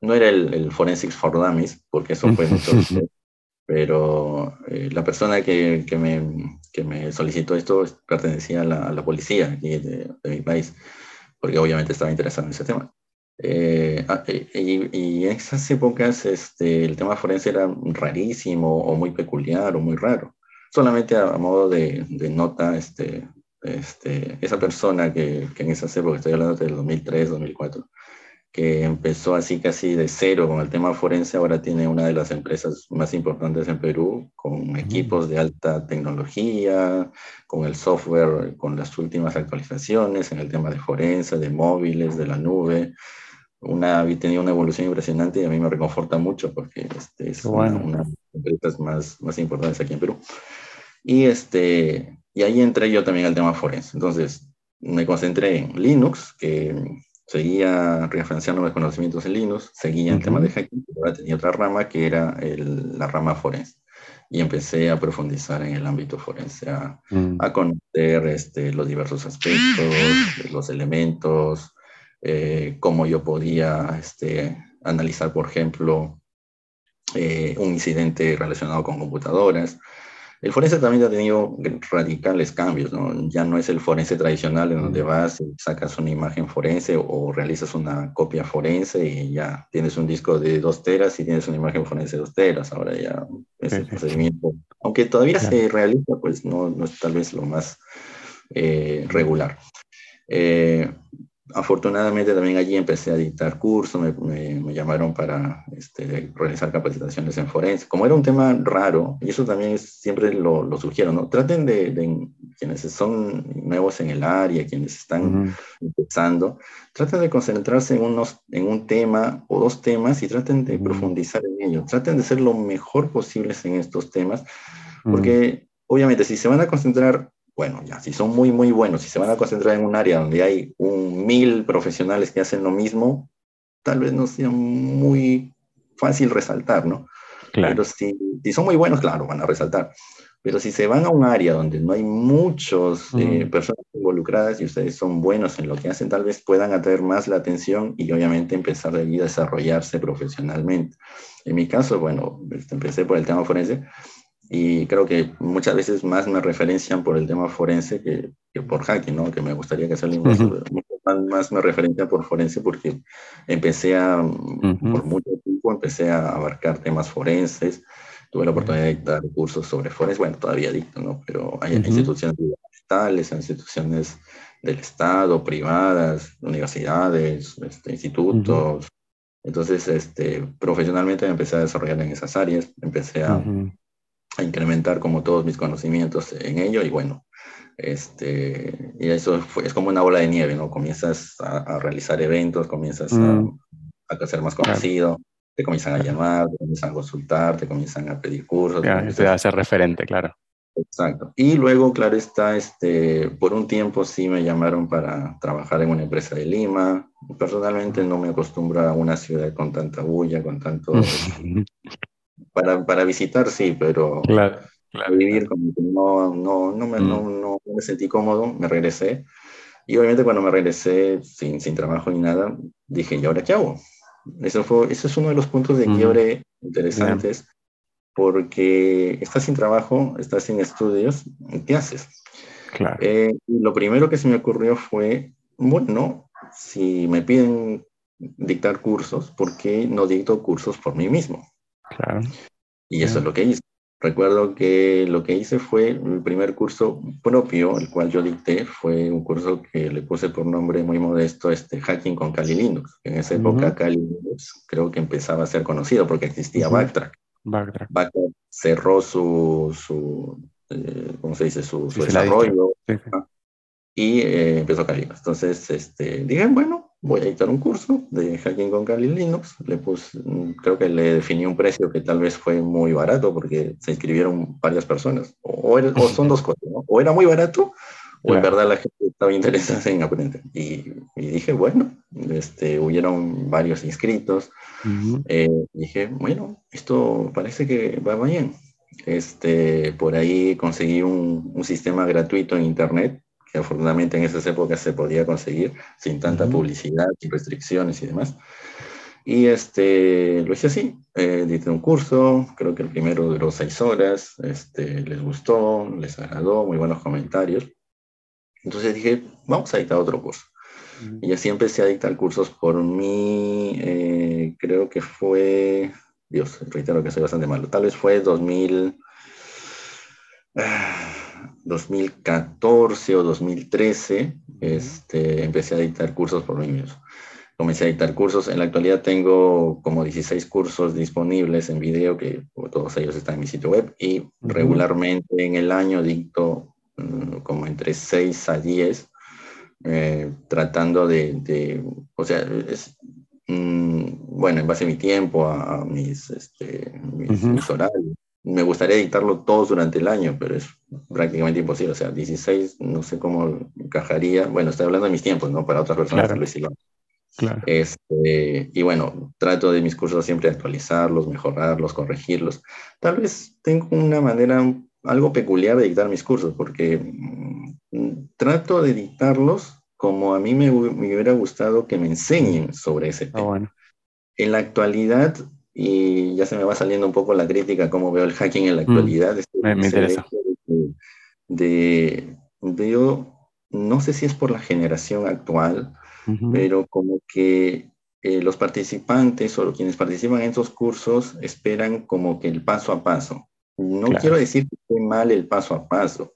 No era el, el, Forensics for Dummies, porque eso fue mucho pero eh, la persona que, que, me, que, me, solicitó esto pertenecía a la, a la policía aquí de, de, mi país, porque obviamente estaba interesado en ese tema. Eh, ah, eh, y, en esas épocas este, el tema forense era rarísimo o muy peculiar o muy raro. Solamente a, modo de, nota, este, este, esa persona que, que, en esas épocas, estoy hablando del 2003, 2004, que empezó así casi de cero con el tema forense, ahora tiene una de las empresas más importantes en Perú, con equipos de alta tecnología, con el software, con las últimas actualizaciones en el tema de forense, de móviles, de la nube. Una, tenido una evolución impresionante y a mí me reconforta mucho porque este, es una, de las empresas más, más importantes aquí en Perú. Y, este, y ahí entré yo también al tema forense. Entonces, me concentré en Linux, que seguía referenciando mis conocimientos en Linux, seguía el tema de hacking, pero ahora tenía otra rama que era la rama forense. Y empecé a profundizar en el ámbito forense, a, mm. conocer este, los diversos aspectos, los elementos, eh, cómo yo podía este, analizar, por ejemplo, eh, un incidente relacionado con computadoras, el forense también ha tenido radicales cambios, ¿no? Ya no es el forense tradicional en donde vas y sacas una imagen forense o realizas una copia forense y ya tienes un disco de dos teras y tienes una imagen forense de dos teras. Ahora ya es el procedimiento, aunque todavía se realiza, pues no, no, es tal vez lo más eh, regular. Eh, afortunadamente también allí empecé a dictar cursos, me, me, llamaron para este, realizar capacitaciones en forense. Como era un tema raro, y eso también siempre lo, lo, sugiero, ¿no? Traten de, quienes son nuevos en el área, quienes están empezando, traten de concentrarse en, unos, en un tema o dos temas y traten de profundizar en ello. Traten de ser lo mejor posibles en estos temas, porque obviamente si se van a concentrar bueno, ya, si son muy, muy buenos, si se van a concentrar en un área donde hay un mil profesionales que hacen lo mismo, tal vez no sea muy fácil resaltar, ¿no? Claro. Pero si, si son muy buenos, claro, van a resaltar. Pero si se van a un área donde no hay muchas eh, personas involucradas y ustedes son buenos en lo que hacen, tal vez puedan atraer más la atención y obviamente empezar a desarrollarse profesionalmente. En mi caso, bueno, este, empecé por el tema forense, y creo que muchas veces más me referencian por el tema forense que, que por hacking, ¿no? Que me gustaría que sea más, más me referencian por forense porque empecé a, por mucho tiempo, empecé a abarcar temas forenses, tuve la oportunidad de dar cursos sobre forense, bueno, todavía dicto, ¿no? Pero hay instituciones gubernamentales, instituciones del Estado, privadas, universidades, este, institutos. Entonces, este, profesionalmente me empecé a desarrollar en esas áreas, empecé a a incrementar como todos mis conocimientos en ello y bueno, este, y eso es como una bola de nieve, ¿no? Comienzas a, realizar eventos, comienzas a, mm. a, ser más conocido, te comienzan a llamar, te comienzan a consultar, te comienzan a pedir cursos. Claro, te a ser referente, claro. Exacto. Y luego, claro está, este, por un tiempo sí me llamaron para trabajar en una empresa de Lima. Personalmente no me acostumbro a una ciudad con tanta bulla, con tanto para, para visitar sí, pero claro, vivir como que no, no, no, me, no, mm. no, me sentí cómodo, me regresé. Y obviamente cuando me regresé sin, sin trabajo ni nada, dije, ¿y ahora qué hago? Eso, fue, eso es uno de los puntos de mm. quiebre interesantes, porque estás sin trabajo, estás sin estudios, ¿qué haces? Claro. Eh, lo primero que se me ocurrió fue, bueno, si me piden dictar cursos, ¿por qué no dicto cursos por mí mismo? Claro. Y eso es lo que hice. Recuerdo que lo que hice fue mi primer curso propio, el cual yo dicté, fue un curso que le puse por nombre muy modesto, este Hacking con Kali Linux. En esa época Kali Linux creo que empezaba a ser conocido porque existía Backtrack. Backtrack. Backtrack cerró su, su eh, ¿cómo se dice? Su, su desarrollo y eh, empezó Kali Linux. Entonces, este, dije, bueno, voy a dictar un curso de hacking con Kali Linux. Le puse, mm, creo que le definí un precio que tal vez fue muy barato porque se inscribieron varias personas. O, son dos cosas, ¿no? O era muy barato o en verdad la gente estaba interesada en aprender. Y, dije, bueno, este, hubieron varios inscritos. Eh, dije, bueno, esto parece que va bien. Este, por ahí conseguí un, un sistema gratuito en Internet que afortunadamente en esas épocas se podía conseguir sin tanta publicidad, sin restricciones y demás. Y este, lo hice así, eh, un curso, creo que el primero duró seis horas, este, les gustó, les agradó, muy buenos comentarios. Entonces dije, vamos a dictar otro curso. Y así empecé a dictar cursos por mí, eh, creo que fue, Dios, reitero que soy bastante malo, tal vez fue 2000... 2014 o 2013, este, empecé a dictar cursos por mí mismo. comencé a dictar cursos. En la actualidad tengo como 16 cursos disponibles en video, que todos ellos están en mi sitio web, y regularmente en el año dicto mm, como entre 6 a 10, eh, tratando de, o sea, es, mm, bueno, en base a mi tiempo, a, mis, este, mis, horarios. Me gustaría dictarlo todos durante el año, pero es prácticamente imposible. O sea, 16, no sé cómo encajaría. Bueno, estoy hablando de mis tiempos, ¿no? Para otras personas claro. tal este, y bueno, trato de mis cursos siempre actualizarlos, mejorarlos, corregirlos. Tal vez tengo una manera algo peculiar de dictar mis cursos, porque mm, trato de dictarlos como a mí me, hubiera gustado que me enseñen sobre ese ah, tema. En la actualidad, y ya se me va saliendo un poco la crítica, cómo veo el hacking en la mm, actualidad. me, interesa. De, veo, no sé si es por la generación actual, pero como que eh, los participantes o quienes participan en esos cursos esperan como que el paso a paso. No quiero decir que esté mal el paso a paso,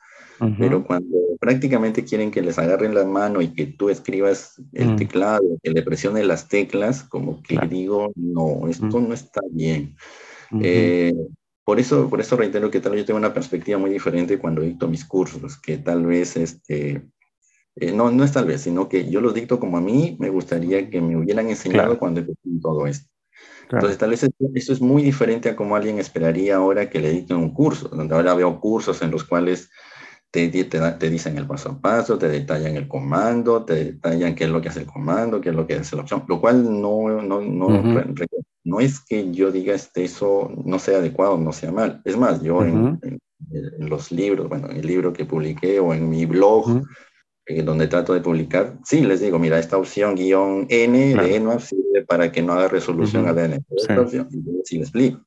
pero cuando prácticamente quieren que les agarren la mano y que tú escribas el mm. teclado, que le presiones las teclas, como que digo, no, esto no está bien. Eh, por eso, por eso reitero que tal vez yo tengo una perspectiva muy diferente cuando dicto mis cursos, que tal vez este, eh, no, no es tal vez, sino que yo los dicto como a mí me gustaría que me hubieran enseñado cuando empecé todo esto. Entonces, tal vez esto, es muy diferente a como alguien esperaría ahora que le dicten un curso, donde ahora veo cursos en los cuales te, te, te, dicen el paso a paso, te detallan el comando, te detallan qué es lo que hace el comando, qué es lo que hace la opción, lo cual no, no, no, no es que yo diga este, eso no sea adecuado, no sea mal. Es más, yo en, los libros, bueno, en el libro que publiqué o en mi blog, eh, donde trato de publicar, sí les digo, mira, esta opción guion N de ENUAP sirve para que no haga resolución a -huh. Esta opción, sí les explico.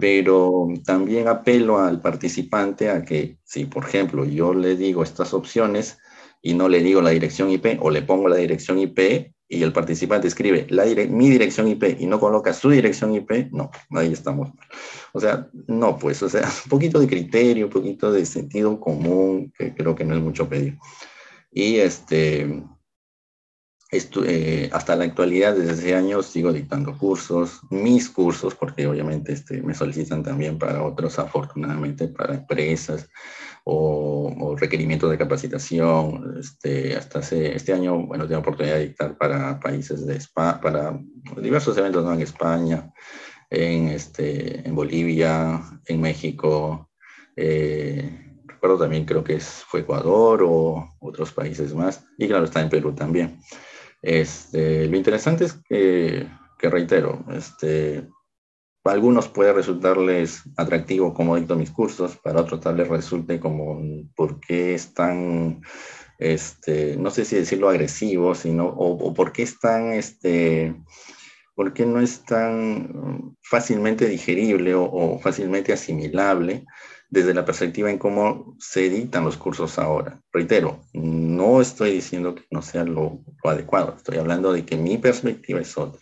Pero también apelo al participante a que, si por ejemplo yo le digo estas opciones y no le digo la dirección IP o le pongo la dirección IP y el participante escribe la mi dirección IP y no coloca su dirección IP, no, ahí estamos O sea, no, pues, o sea, un poquito de criterio, un poquito de sentido común, que creo que no es mucho pedir. Y este, eh, hasta la actualidad, desde hace años, sigo dictando cursos, mis cursos, porque obviamente este, me solicitan también para otros, afortunadamente, para empresas o, requerimientos de capacitación. Este, hasta este año, bueno, tengo oportunidad de dictar para países de España, para diversos eventos ¿no? en España, en, este, en Bolivia, en México. Eh, recuerdo también creo que es, fue Ecuador o otros países más, y claro, está en Perú también. Este, lo interesante es que, reitero, este, para algunos puede resultarles atractivo como dicto mis cursos, para otros tal vez resulte como por qué están, este, no sé si decirlo agresivo, sino, o, por qué están, este, por qué no es tan fácilmente digerible o fácilmente asimilable desde la perspectiva en cómo se editan los cursos ahora. Reitero, no estoy diciendo que no sea lo, adecuado, estoy hablando de que mi perspectiva es otra,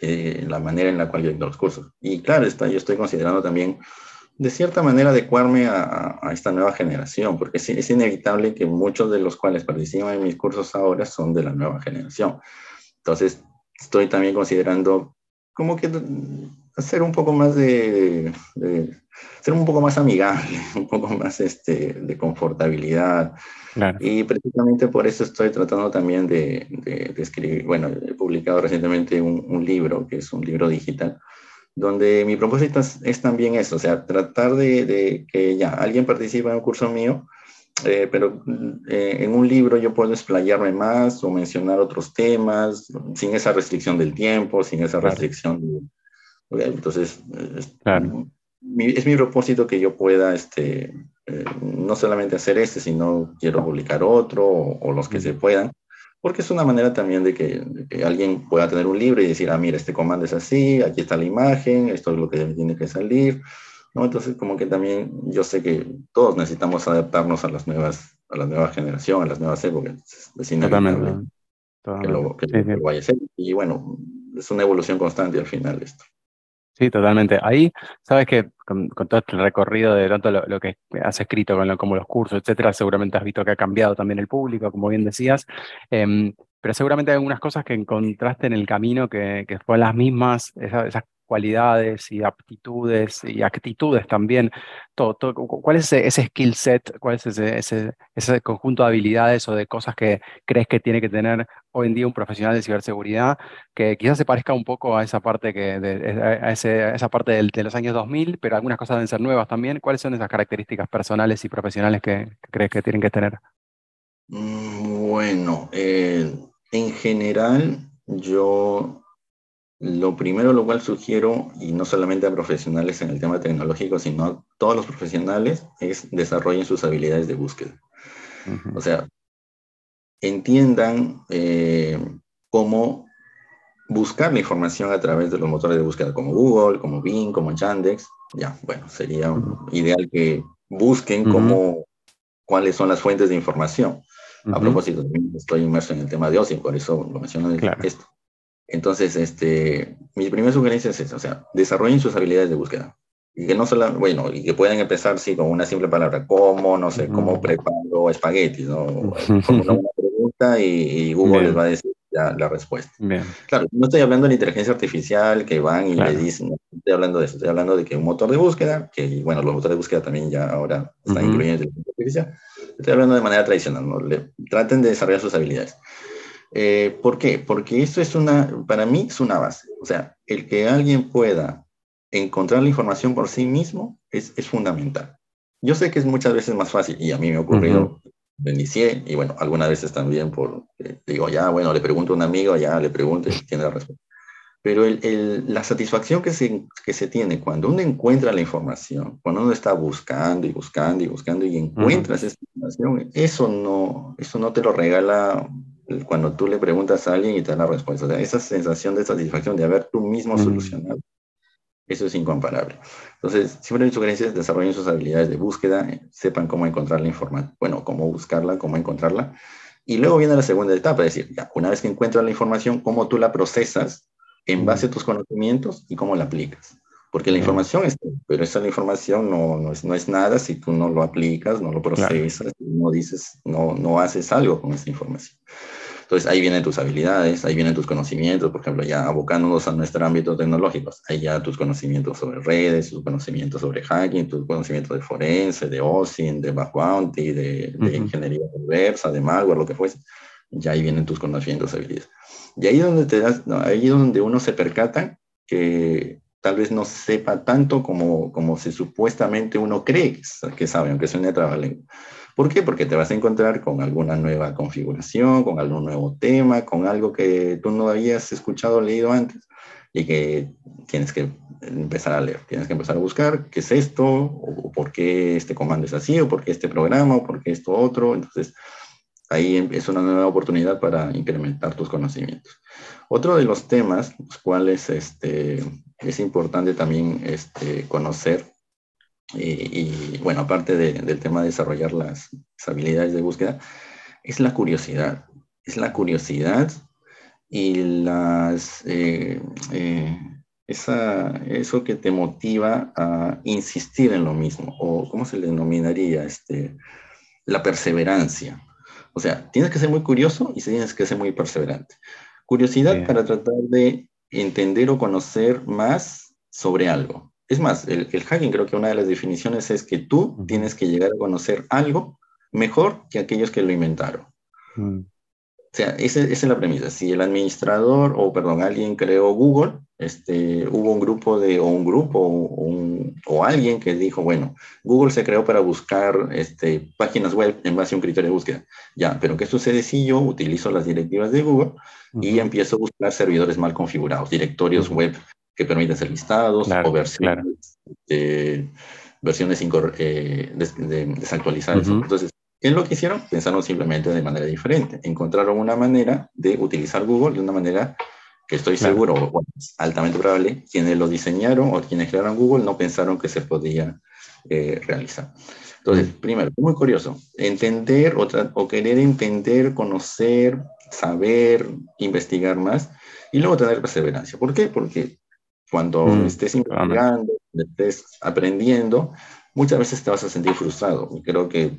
la manera en la cual yo edito los cursos. Y claro, está, yo estoy considerando también, de cierta manera, adecuarme a, esta nueva generación, porque es, es, inevitable que muchos de los cuales participan en mis cursos ahora son de la nueva generación. Entonces, estoy también considerando como que hacer un poco más de, ser un poco más amigable, un poco más este, de confortabilidad. Y precisamente por eso estoy tratando también de, de, escribir, bueno, he publicado recientemente un, un, libro, que es un libro digital, donde mi propósito es, también eso, o sea, tratar de, que ya alguien participe en un curso mío, eh, pero eh, en un libro yo puedo explayarme más o mencionar otros temas sin esa restricción del tiempo, sin esa restricción de entonces, es, mi, propósito que yo pueda, este, eh, no solamente hacer este, sino quiero publicar otro o, los que se puedan, porque es una manera también de que, alguien pueda tener un libro y decir, ah, mira, este comando es así, aquí está la imagen, esto es lo que tiene que salir. ¿no? Entonces, como que también yo sé que todos necesitamos adaptarnos a las nuevas, a la nueva generación, a las nuevas épocas. Es inevitable que, lo, que vaya a ser. Y bueno, es una evolución constante al final esto. Sí, totalmente. Ahí, sabes que con, todo este recorrido de tanto lo, que has escrito, con como los cursos, etcétera, seguramente has visto que ha cambiado también el público, como bien decías. Em, pero seguramente hay algunas cosas que encontraste en el camino que, que fueron las mismas, esas, cualidades y aptitudes y actitudes también. Todo, ¿Cuál es ese, skill set? ¿Cuál es ese, ese, conjunto de habilidades o de cosas que crees que tiene que tener hoy en día un profesional de ciberseguridad que quizás se parezca un poco a esa parte, que a, esa parte de los años 2000, pero algunas cosas deben ser nuevas también? ¿Cuáles son esas características personales y profesionales que, crees que tienen que tener? Mm, bueno, eh, en general, yo lo primero lo cual sugiero, y no solamente a profesionales en el tema tecnológico, sino a todos los profesionales, es desarrollen sus habilidades de búsqueda. O sea, entiendan eh, cómo buscar la información a través de los motores de búsqueda como Google, como Bing, como Yandex. Ya, bueno, sería ideal que busquen cómo, cuáles son las fuentes de información. A propósito, estoy inmerso en el tema de OSI, por eso lo menciono en esto. Entonces, este, mi primera sugerencia es esa, o sea, desarrollen sus habilidades de búsqueda. Y que no solo, bueno, y que puedan empezar, sí, con una simple palabra, como, no sé, cómo preparo espaguetis, ¿no? Como una, pregunta y, Google les va a decir la, la respuesta. Claro, no estoy hablando de la inteligencia artificial que van y le dicen, no estoy hablando de eso, estoy hablando de que un motor de búsqueda, que, bueno, los motores de búsqueda también ya ahora están incluyendo inteligencia artificial, Estoy hablando de manera tradicional, ¿no? Le, traten de desarrollar sus habilidades. Eh, ¿Por qué? Porque esto es una, para mí es una base. O sea, el que alguien pueda encontrar la información por sí mismo es, es fundamental. Yo sé que es muchas veces más fácil, y a mí me ha ocurrido, uh y bueno, algunas veces también por, eh, digo, ya, bueno, le pregunto a un amigo, ya le pregunto y tiene la respuesta. Pero la satisfacción que se, que se tiene cuando uno encuentra la información, cuando uno está buscando y buscando y buscando y encuentras esa información, eso no, eso no te lo regala cuando tú le preguntas a alguien y te da la respuesta. O sea, esa sensación de satisfacción de haber tú mismo solucionado, eso es incomparable. Entonces, siempre mi sugerencia es desarrollen sus habilidades de búsqueda, sepan cómo encontrar la información, bueno, cómo buscarla, cómo encontrarla. Y luego viene la segunda etapa, es decir, ya, una vez que encuentras la información, cómo tú la procesas en base a tus conocimientos y cómo la aplicas. Porque la información está, pero esa información no, no, es, no es nada si tú no lo aplicas, no lo procesas, no dices, no, no haces algo con esa información. Entonces ahí vienen tus habilidades, ahí vienen tus conocimientos, por ejemplo, ya abocándonos a nuestro ámbito tecnológico, ahí ya tus conocimientos sobre redes, tus conocimientos sobre hacking, tus conocimientos de forense, de OSINT, de background, de, de ingeniería reversa, de malware, lo que fuese, ya ahí vienen tus conocimientos, habilidades. Y ahí donde te das, ahí donde uno se percata que tal vez no sepa tanto como, como si supuestamente uno cree que sabe, aunque suene trabalengua. ¿Por qué? Porque te vas a encontrar con alguna nueva configuración, con algún nuevo tema, con algo que tú no habías escuchado o leído antes y que tienes que empezar a leer, tienes que empezar a buscar qué es esto, o por qué este comando es así, o por qué este programa, o por qué esto otro. Entonces, ahí es una nueva oportunidad para incrementar tus conocimientos. Otro de los temas, los cuales este, es importante también este, conocer, y, bueno, aparte del tema de desarrollar las, habilidades de búsqueda, es la curiosidad. Es la curiosidad y las, eh, eh, esa, eso que te motiva a insistir en lo mismo, o ¿cómo se le denominaría? Este, la perseverancia. O sea, tienes que ser muy curioso y tienes que ser muy perseverante. Curiosidad para tratar de entender o conocer más sobre algo. Es más, el, hacking creo que una de las definiciones es que tú tienes que llegar a conocer algo mejor que aquellos que lo inventaron. Mm. O sea, esa, es la premisa. Si el administrador, o perdón, alguien creó Google, este, hubo un grupo de, o un grupo, o, alguien que dijo, bueno, Google se creó para buscar este, páginas web en base a un criterio de búsqueda. Ya, pero ¿qué sucede si yo utilizo las directivas de Google y empiezo a buscar servidores mal configurados, directorios web que permiten ser listados o versiones, versiones eh, desactualizadas? Entonces, ¿Qué es lo que hicieron? Pensaron simplemente de manera diferente. Encontraron una manera de utilizar Google de una manera que estoy seguro, bueno, altamente probable, quienes lo diseñaron o quienes crearon Google no pensaron que se podía eh, realizar. Entonces, primero, muy curioso, entender o, o, querer entender, conocer, saber, investigar más y luego tener perseverancia. ¿Por qué? Porque cuando mm. estés investigando, estés aprendiendo, muchas veces te vas a sentir frustrado. Y creo que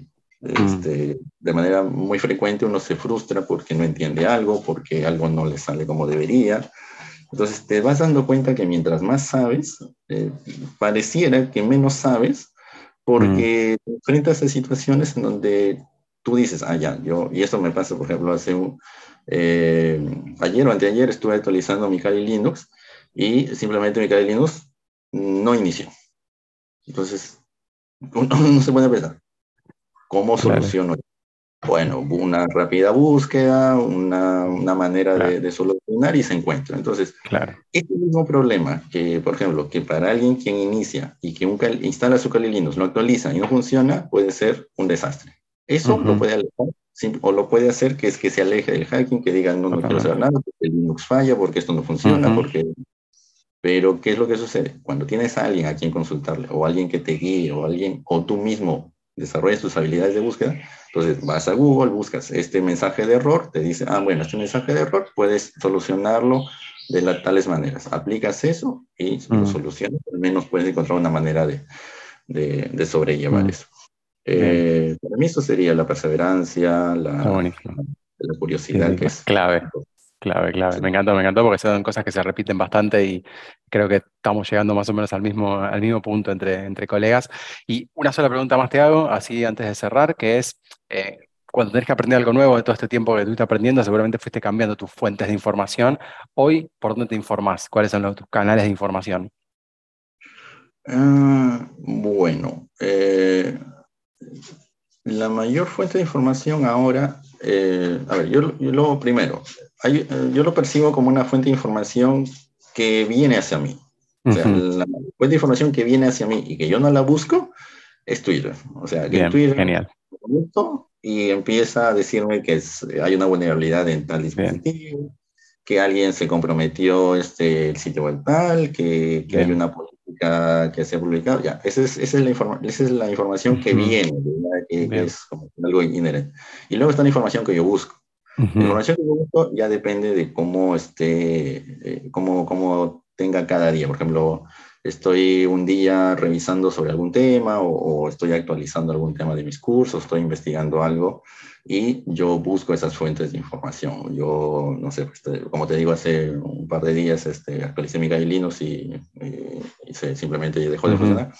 Este, de manera muy frecuente uno se frustra porque no entiende algo, porque algo no le sale como debería. Entonces te vas dando cuenta que mientras más sabes, eh, pareciera que menos sabes, porque te enfrentas a situaciones en donde tú dices, ah, ya, yo, y esto me pasa, por ejemplo, hace un, eh, ayer o anteayer estuve actualizando mi Kali Linux y simplemente mi Kali Linux no inició. Entonces, uno no se puede pensar, ¿cómo soluciono? Bueno, una rápida búsqueda, una, una manera de, de, solucionar y se encuentra. Entonces, claro. este mismo problema que, por ejemplo, que para alguien quien inicia y que un, instala su Kali Linux, lo actualiza y no funciona, puede ser un desastre. Eso lo puede alejar, o lo puede hacer que es que se aleje del hacking, que diga, no, no quiero saber nada, porque el Linux falla, porque esto no funciona, porque... Pero, ¿qué es lo que sucede? Cuando tienes a alguien a quien consultarle, o alguien que te guíe, o alguien, o tú mismo desarrollas tus habilidades de búsqueda, entonces vas a Google, buscas este mensaje de error, te dice, ah, bueno, este mensaje de error, puedes solucionarlo de tales maneras. Aplicas eso y lo solucionas, al menos puedes encontrar una manera de, de, de sobrellevar eso. Eh, para mí eso sería la perseverancia, la, la curiosidad, que es clave. Clave, clave. Me encantó, me encantó porque son cosas que se repiten bastante y creo que estamos llegando más o menos al mismo, al mismo punto entre, entre colegas. Y una sola pregunta más te hago, así antes de cerrar, que es, eh, cuando tenés que aprender algo nuevo de todo este tiempo que estuviste aprendiendo, seguramente fuiste cambiando tus fuentes de información. Hoy, ¿por dónde te informás? ¿Cuáles son los, tus canales de información? Ah, bueno, eh, la mayor fuente de información ahora, eh, a ver, yo, lo primero, eh, yo lo percibo como una fuente de información que viene hacia mí. O sea, la fuente de información que viene hacia mí y que yo no la busco es Twitter. O sea, que Twitter genial. y empieza a decirme que hay una vulnerabilidad en tal dispositivo, que alguien se comprometió este, el sitio web tal, que, que hay una que se ha publicado, ya, esa es, esa es, la, esa es la información que viene, que, es como algo inherente. Y luego está la información que yo busco. La información que yo busco ya depende de cómo esté, eh, cómo, cómo tenga cada día. Por ejemplo, estoy un día revisando sobre algún tema o, o, estoy actualizando algún tema de mis cursos, estoy investigando algo y yo busco esas fuentes de información. Yo, no sé, pues, como te digo, hace un par de días este, actualicé mi Linux y, y, simplemente dejó de funcionar.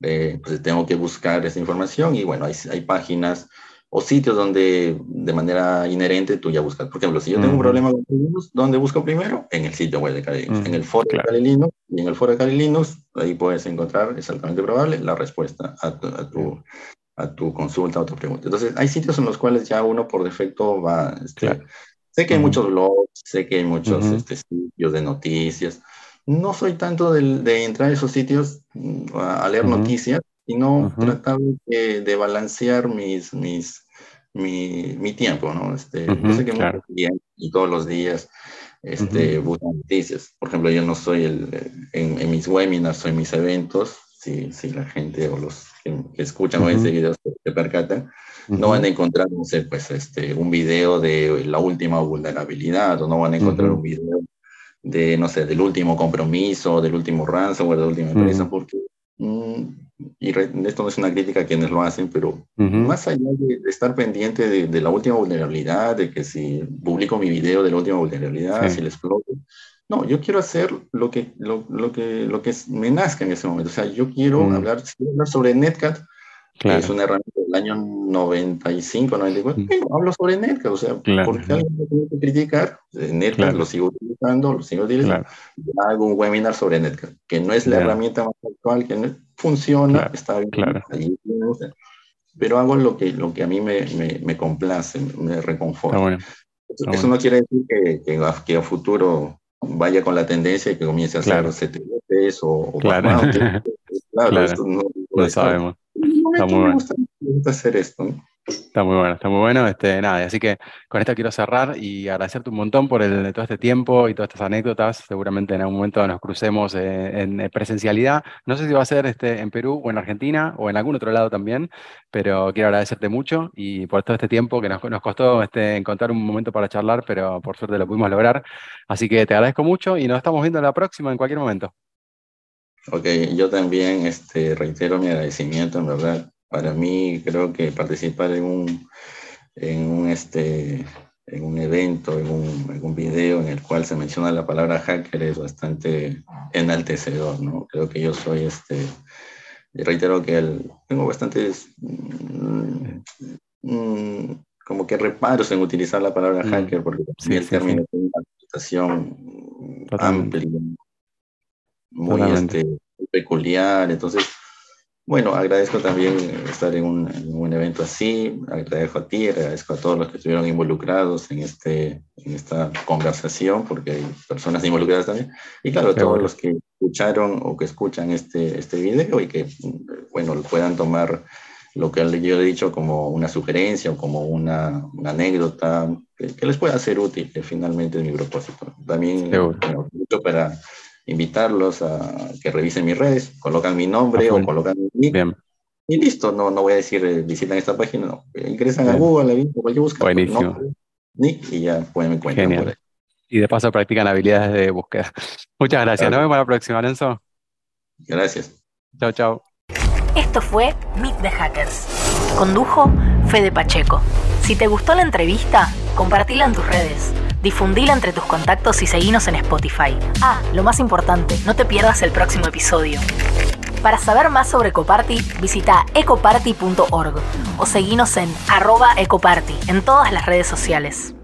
Eh, pues tengo que buscar esa información y bueno, hay, hay, páginas o sitios donde de manera inherente tú ya buscas. Por ejemplo, si yo tengo un problema con Linux, ¿dónde busco primero? En el sitio web de Kali Linux, en el foro de Kali Linux, y en el foro de Kali Linux, ahí puedes encontrar, es altamente probable, la respuesta a tu, a tu, a tu consulta o tu pregunta. Entonces, hay sitios en los cuales ya uno por defecto va... Este, sé que hay muchos blogs, sé que hay muchos este, sitios de noticias. No soy tanto de, de entrar a esos sitios mm, a, leer noticias, sino tratar de, de, balancear mis, mis, mi, mi tiempo, ¿no? Este, yo sé que claro. bien y todos los días este, buscan noticias. Por ejemplo, yo no soy el, en, en mis webinars o en mis eventos, si, si la gente o los que, escuchan o ese video se, percatan, no van a encontrar, no sé, pues este, un video de la última vulnerabilidad o no van a encontrar un video de, no sé, del último compromiso, del último ransomware, de la última empresa, porque, y esto no es una crítica a quienes lo hacen, pero más allá de, estar pendiente de, de, la última vulnerabilidad, de que si publico mi video de la última vulnerabilidad, si les explote, no, yo quiero hacer lo que, lo, lo, que, lo que me nazca en ese momento. O sea, yo quiero, mm. hablar, hablar sobre Netcat, que es una herramienta del año 95, 94. Mm. hablo sobre Netcat, o sea, porque alguien me tiene que criticar, eh, Netcat lo sigo utilizando, lo sigo utilizando. Hago un webinar sobre Netcat, que no es la herramienta más actual, que no funciona, está bien, ahí, pero hago lo que, lo que a mí me, me, me complace, me reconforta. Bueno. Eso no quiere decir que, que, que a futuro vaya con la tendencia y que comience a hacer claro. CTLs o, o claro. claro, claro, esto no, lo sabemos. Está muy bueno. Me gusta hacer esto. ¿no? Está muy bueno, está muy bueno. Este, nada, así que con esto quiero cerrar y agradecerte un montón por todo este tiempo y todas estas anécdotas. Seguramente en algún momento nos crucemos eh, en presencialidad. No sé si va a ser este, en Perú o en Argentina o en algún otro lado también, pero quiero agradecerte mucho y por todo este tiempo que nos, nos costó este, encontrar un momento para charlar, pero por suerte lo pudimos lograr. Así que te agradezco mucho y nos estamos viendo la próxima en cualquier momento. Ok, yo también este, reitero mi agradecimiento, en verdad para mí creo que participar en un, en un, este, en un evento, en un, en un video en el cual se menciona la palabra hacker es bastante enaltecedor, ¿no? Creo que yo soy este, reitero que el, tengo bastantes mm, mm, como que reparos en utilizar la palabra mm. hacker porque el término tiene una interpretación amplia, muy este, peculiar, entonces bueno, agradezco también estar en un, evento así, agradezco a ti, agradezco a todos los que estuvieron involucrados en, este, en esta conversación, porque hay personas involucradas también, y claro, a todos los que escucharon o que escuchan este, este video y que, bueno, puedan tomar lo que yo he dicho como una sugerencia o como una, una anécdota que, les pueda ser útil, que finalmente es mi propósito. También, bueno, mucho para invitarlos a que revisen mis redes, colocan mi nombre o colocan mi nick. Y listo, no, no voy a decir eh, visitan esta página, no. Ingresan a Google, a cualquier búsqueda. Buenísimo. nick y ya pueden encontrar Y de paso practican habilidades de búsqueda. Muchas gracias. Nos vemos la próxima, Lorenzo. Gracias. Chao, chao. Esto fue Meet the Hackers. Condujo Fede Pacheco. Si te gustó la entrevista, compartila en tus redes difundila entre tus contactos y seguinos en Spotify. Ah, lo más importante, no te pierdas el próximo episodio. Para saber más sobre Ecoparty, visita ecoparty.org o seguinos en arroba ecoparty en todas las redes sociales.